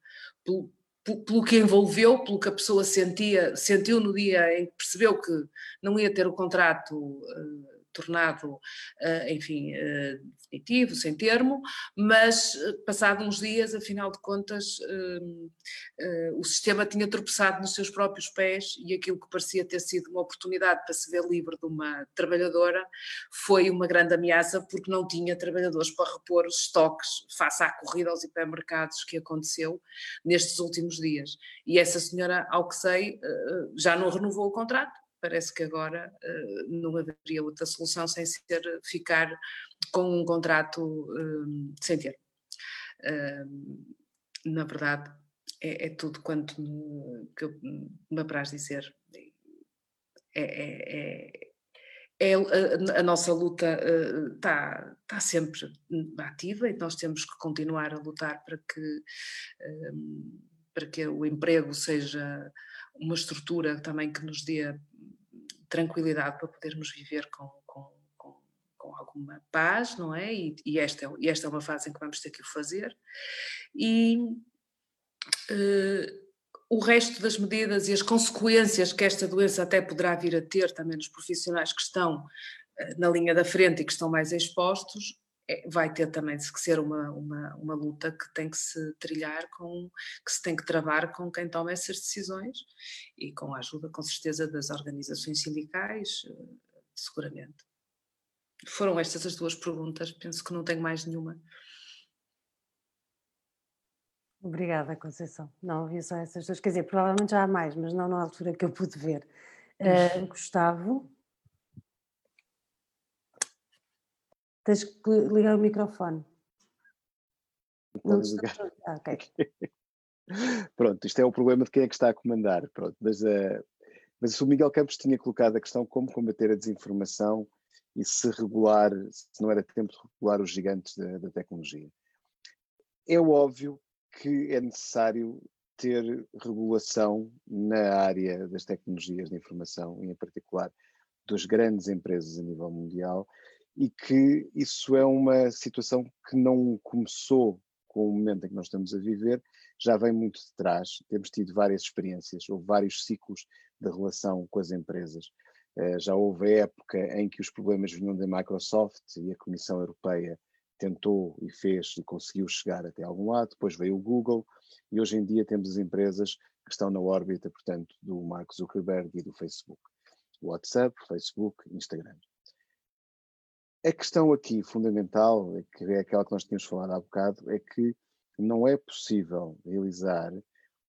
pelo, que envolveu, pelo que a pessoa sentia, sentiu no dia em que percebeu que não ia ter o contrato uh, tornado, eh, enfim, eh, definitivo, sem termo, mas eh, passado uns dias, afinal de contas, o sistema tinha tropeçado nos seus próprios pés e aquilo que parecia ter sido uma oportunidade para se ver livre de uma trabalhadora foi uma grande ameaça porque não tinha trabalhadores para repor os estoques face à corrida aos hipermercados que aconteceu nestes últimos dias. E essa senhora, ao que sei, já não renovou o contrato parece que agora uh, não haveria outra solução sem ser ficar com um contrato uh, sem ter. Uh, na verdade, é, é, tudo quanto me, que me apraz dizer. É, é, é, é a, a, nossa luta está tá sempre ativa e nós temos que continuar a lutar para que, para que o emprego seja uma estrutura também que nos dê tranquilidade para podermos viver com, com, com, com alguma paz, não é? E, e, esta é? e esta é uma fase em que vamos ter que o fazer. E uh, o resto das medidas e as consequências que esta doença até poderá vir a ter também nos profissionais que estão uh, na linha da frente e que estão mais expostos, é, vai ter também que ser uma, uma, uma luta que tem que se trilhar com, que se tem que travar com quem toma essas decisões e com a ajuda, com certeza, das organizações sindicais, eh, seguramente. Foram estas as duas perguntas, penso que não tenho mais nenhuma. Obrigada, Conceição. Não havia só essas duas, quer dizer, provavelmente já há mais, mas não na altura que eu pude ver. Uh, Gustavo? Tens que ligar o microfone. Não ligar. Ah, okay. Pronto, isto é o problema de quem é que está a comandar. Pronto, mas, uh, mas o Miguel Campos tinha colocado a questão como combater a desinformação e se regular, se não era tempo de regular os gigantes da, da tecnologia. É óbvio que é necessário ter regulação na área das tecnologias de informação, e em particular das grandes empresas a nível mundial, e que isso é uma situação que não começou com o momento em que nós estamos a viver, já vem muito de trás. Temos tido várias experiências, houve vários ciclos de relação com as empresas. Eh, já houve a época em que os problemas vinham da Microsoft e a Comissão Europeia tentou e fez e conseguiu chegar até algum lado, depois veio o Google e hoje em dia temos as empresas que estão na órbita, portanto, do Mark Zuckerberg e do Facebook. WhatsApp, Facebook, Instagram. A questão aqui fundamental, que é aquela que nós tínhamos falado há bocado, é que não é possível realizar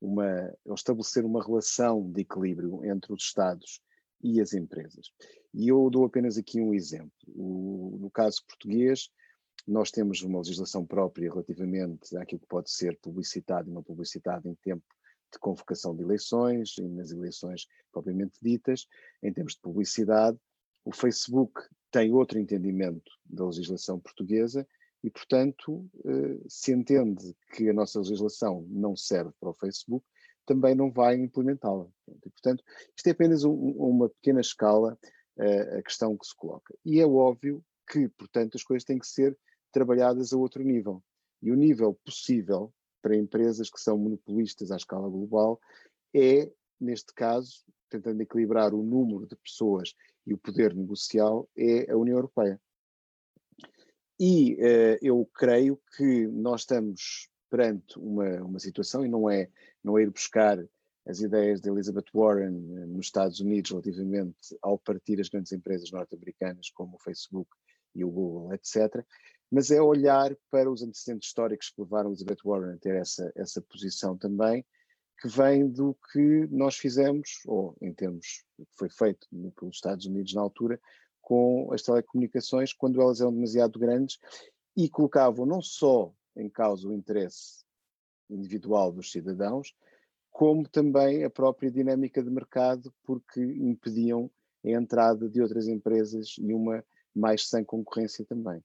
uma, ou estabelecer uma relação de equilíbrio entre os Estados e as empresas. E eu dou apenas aqui um exemplo. O, no caso português, nós temos uma legislação própria relativamente àquilo que pode ser publicitado e não publicitado em tempo de convocação de eleições e nas eleições propriamente ditas. Em termos de publicidade, o Facebook tem outro entendimento da legislação portuguesa e, portanto, eh, se entende que a nossa legislação não serve para o Facebook, também não vai implementá-la. Portanto, isto é apenas um, uma pequena escala uh, a questão que se coloca. E é óbvio que, portanto, as coisas têm que ser trabalhadas a outro nível. E o nível possível para empresas que são monopolistas à escala global é, neste caso, tentando equilibrar o número de pessoas e o poder negocial, é a União Europeia. E uh, eu creio que nós estamos perante uma, uma situação, e não é, não é ir buscar as ideias de Elizabeth Warren eh, nos Estados Unidos relativamente ao partir as grandes empresas norte-americanas como o Facebook e o Google, etc., mas é olhar para os antecedentes históricos que levaram Elizabeth Warren a ter essa, essa posição também, que vem do que nós fizemos, ou em termos que foi feito pelos Estados Unidos na altura, com as telecomunicações, quando elas eram demasiado grandes e colocavam não só em causa o interesse individual dos cidadãos, como também a própria dinâmica de mercado, porque impediam a entrada de outras empresas e uma mais sem concorrência também.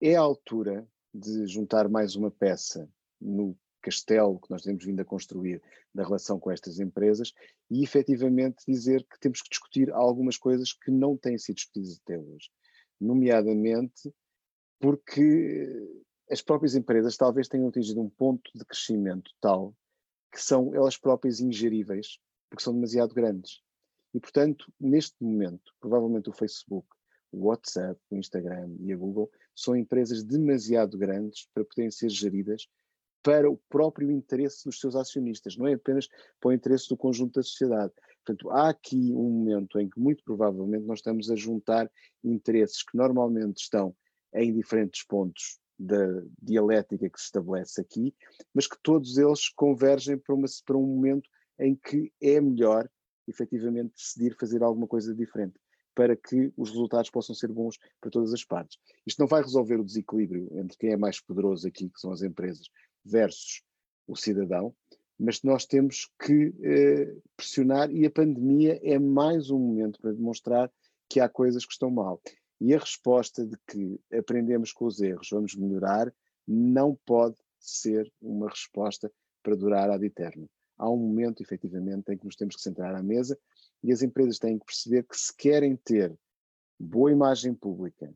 É a altura de juntar mais uma peça no castelo que nós temos vindo a construir na relação com estas empresas e efetivamente dizer que temos que discutir algumas coisas que não têm sido discutidas até hoje, nomeadamente porque as próprias empresas talvez tenham atingido um ponto de crescimento tal que são elas próprias ingeríveis, porque são demasiado grandes. E, portanto, neste momento, provavelmente o Facebook, o WhatsApp, o Instagram e a Google são empresas demasiado grandes para poderem ser geridas para o próprio interesse dos seus acionistas, não é apenas para o interesse do conjunto da sociedade. Portanto, há aqui um momento em que, muito provavelmente, nós estamos a juntar interesses que normalmente estão em diferentes pontos da dialética que se estabelece aqui, mas que todos eles convergem para, uma, para um momento em que é melhor, efetivamente, decidir fazer alguma coisa diferente, para que os resultados possam ser bons para todas as partes. Isto não vai resolver o desequilíbrio entre quem é mais poderoso aqui, que são as empresas, versus o cidadão, mas nós temos que eh, pressionar e a pandemia é mais um momento para demonstrar que há coisas que estão mal. E a resposta de que aprendemos com os erros, vamos melhorar, não pode ser uma resposta para durar ad eterno. Há um momento, efetivamente, em que nos temos que centrar à mesa e as empresas têm que perceber que se querem ter boa imagem pública,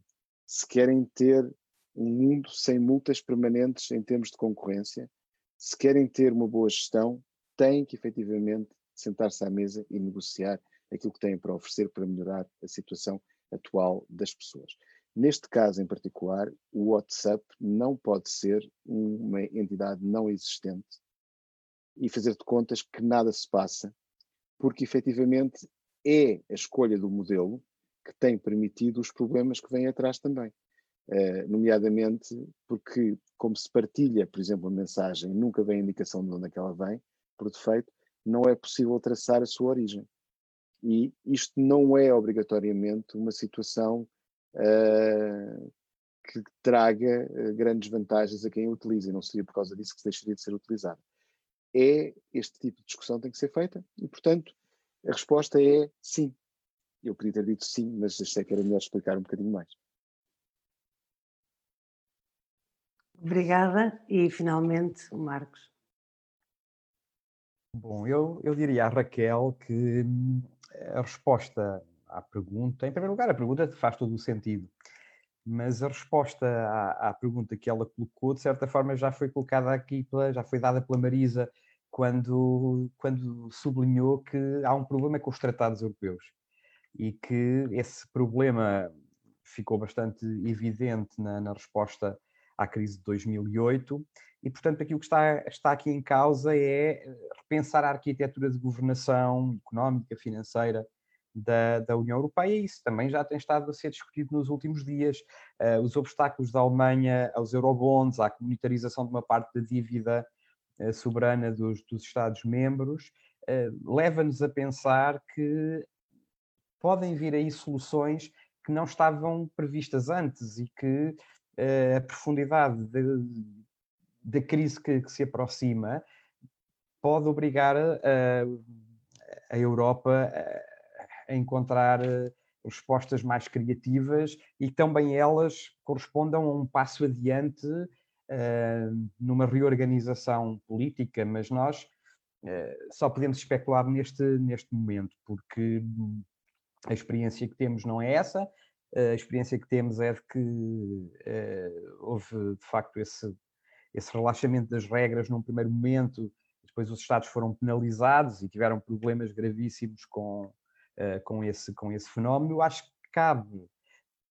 se querem ter um mundo sem multas permanentes em termos de concorrência, se querem ter uma boa gestão, têm que efetivamente sentar-se à mesa e negociar aquilo que têm para oferecer para melhorar a situação atual das pessoas. Neste caso em particular, o WhatsApp não pode ser uma entidade não existente e fazer de contas que nada se passa, porque efetivamente é a escolha do modelo que tem permitido os problemas que vêm atrás também. Uh, nomeadamente porque, como se partilha, por exemplo, a mensagem, nunca vem a indicação de onde é que ela vem, por defeito, não é possível traçar a sua origem. E isto não é obrigatoriamente uma situação uh, que traga uh, grandes vantagens a quem a utiliza, e não seria por causa disso que deixaria de ser utilizada. É este tipo de discussão tem que ser feita, e portanto a resposta é sim. Eu podia ter dito sim, mas achei que era melhor explicar um bocadinho mais. Obrigada, e finalmente o Marcos. Bom, eu, eu diria à Raquel que hum, a resposta à pergunta, em primeiro lugar, a pergunta faz todo o sentido, mas a resposta à, à, pergunta que ela colocou, de certa forma, já foi colocada aqui, pela, já foi dada pela Marisa quando, quando sublinhou que há um problema com os tratados europeus e que esse problema ficou bastante evidente na, na resposta à crise de 2008 e, portanto, aquilo que está, está aqui em causa é repensar a arquitetura de governação económica, financeira da, da União Europeia, isso também já tem estado a ser discutido nos últimos dias. Uh, os obstáculos da Alemanha aos eurobonds, à comunitarização de uma parte da dívida uh, soberana dos, dos Estados-membros, uh, leva-nos a pensar que podem vir aí soluções que não estavam previstas antes e que a profundidade da crise que, que, se aproxima pode obrigar a, a Europa a encontrar eh, respostas mais criativas e também elas correspondam a um passo adiante uh, numa reorganização política, mas nós uh, só podemos especular neste, neste momento, porque a experiência que temos não é essa, a experiência que temos é de que uh, houve de facto esse, esse relaxamento das regras num primeiro momento, depois os Estados foram penalizados e tiveram problemas gravíssimos com, uh, com, esse, com esse fenómeno, acho que cabe,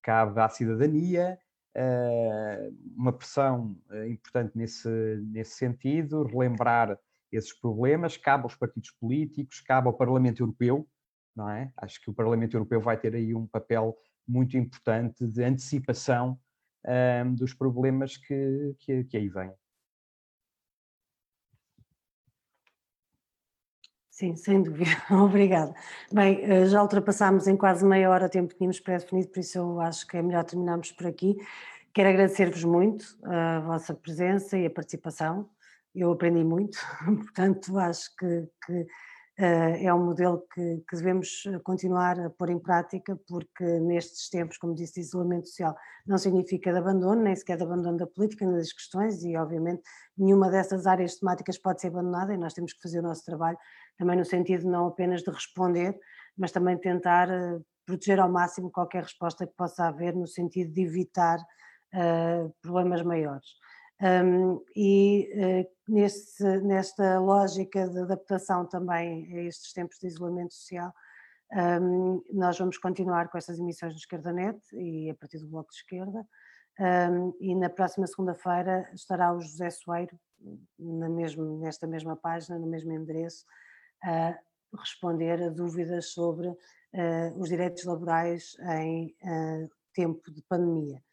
cabe à cidadania uh, uma pressão importante nesse, nesse sentido, relembrar esses problemas, cabe aos partidos políticos, cabe ao Parlamento Europeu, não é? Acho que o Parlamento Europeu vai ter aí um papel muito importante de antecipação dos problemas que, que, que aí vêm. Sim, sem dúvida. Obrigada. Bem, eh, já ultrapassámos em quase meia hora o tempo que tínhamos pré-definido, por isso eu acho que é melhor terminarmos por aqui. Quero agradecer-vos muito a vossa presença e a participação. Eu aprendi muito, portanto, acho que, que é um modelo que, que, devemos continuar a pôr em prática, porque nestes tempos, como disse, de isolamento social, não significa de abandono, nem sequer de abandono da política, nem das questões, e obviamente nenhuma dessas áreas temáticas pode ser abandonada e nós temos que fazer o nosso trabalho também no sentido não apenas de responder, mas também tentar uh, proteger ao máximo qualquer resposta que possa haver no sentido de evitar uh, problemas maiores. Um, e uh, nesse, nesta lógica de adaptação também a estes tempos de isolamento social, um, nós vamos continuar com estas emissões do Esquerda Net e a partir do Bloco de Esquerda. Um, e na próxima segunda-feira estará o José Soeiro na mesmo, nesta mesma página, no mesmo endereço, a responder a dúvidas sobre uh, os direitos laborais em uh, tempo de pandemia.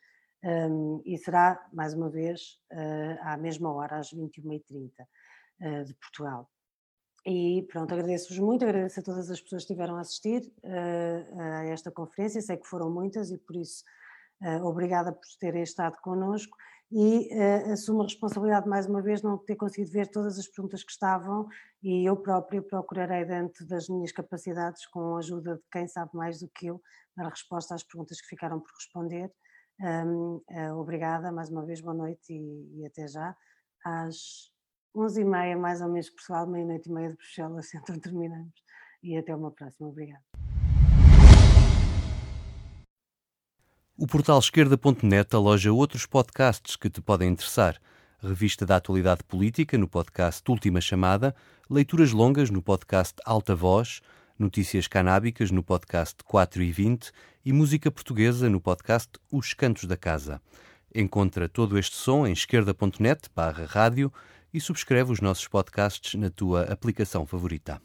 Um, e será, mais uma vez, uh, à mesma hora, às 21h30 de Portugal. E pronto, agradeço-vos muito, agradeço a todas as pessoas que estiveram a assistir a esta conferência, sei que foram muitas e por isso obrigada por terem estado connosco e uh, assumo a responsabilidade mais uma vez não ter conseguido ver todas as perguntas que estavam e eu própria procurarei dentro das minhas capacidades com a ajuda de quem sabe mais do que eu dar resposta às perguntas que ficaram por responder. Um, uh, eh, obrigada, mais uma vez boa noite e, e até já. Às 11h30 mais ou menos Portugal, meia-noite e meia de Bruxelas, então terminamos e até uma próxima. Obrigada. O portal esquerda.net aloja outros podcasts que te podem interessar. Revista da Atualidade Política no podcast Última Chamada, leituras longas no podcast Alta Voz, notícias canábicas no podcast 4 e 20 e música portuguesa no podcast Os Cantos da Casa. Encontra todo este som em esquerda.net barra rádio e subscreve os nossos podcasts na tua aplicação favorita.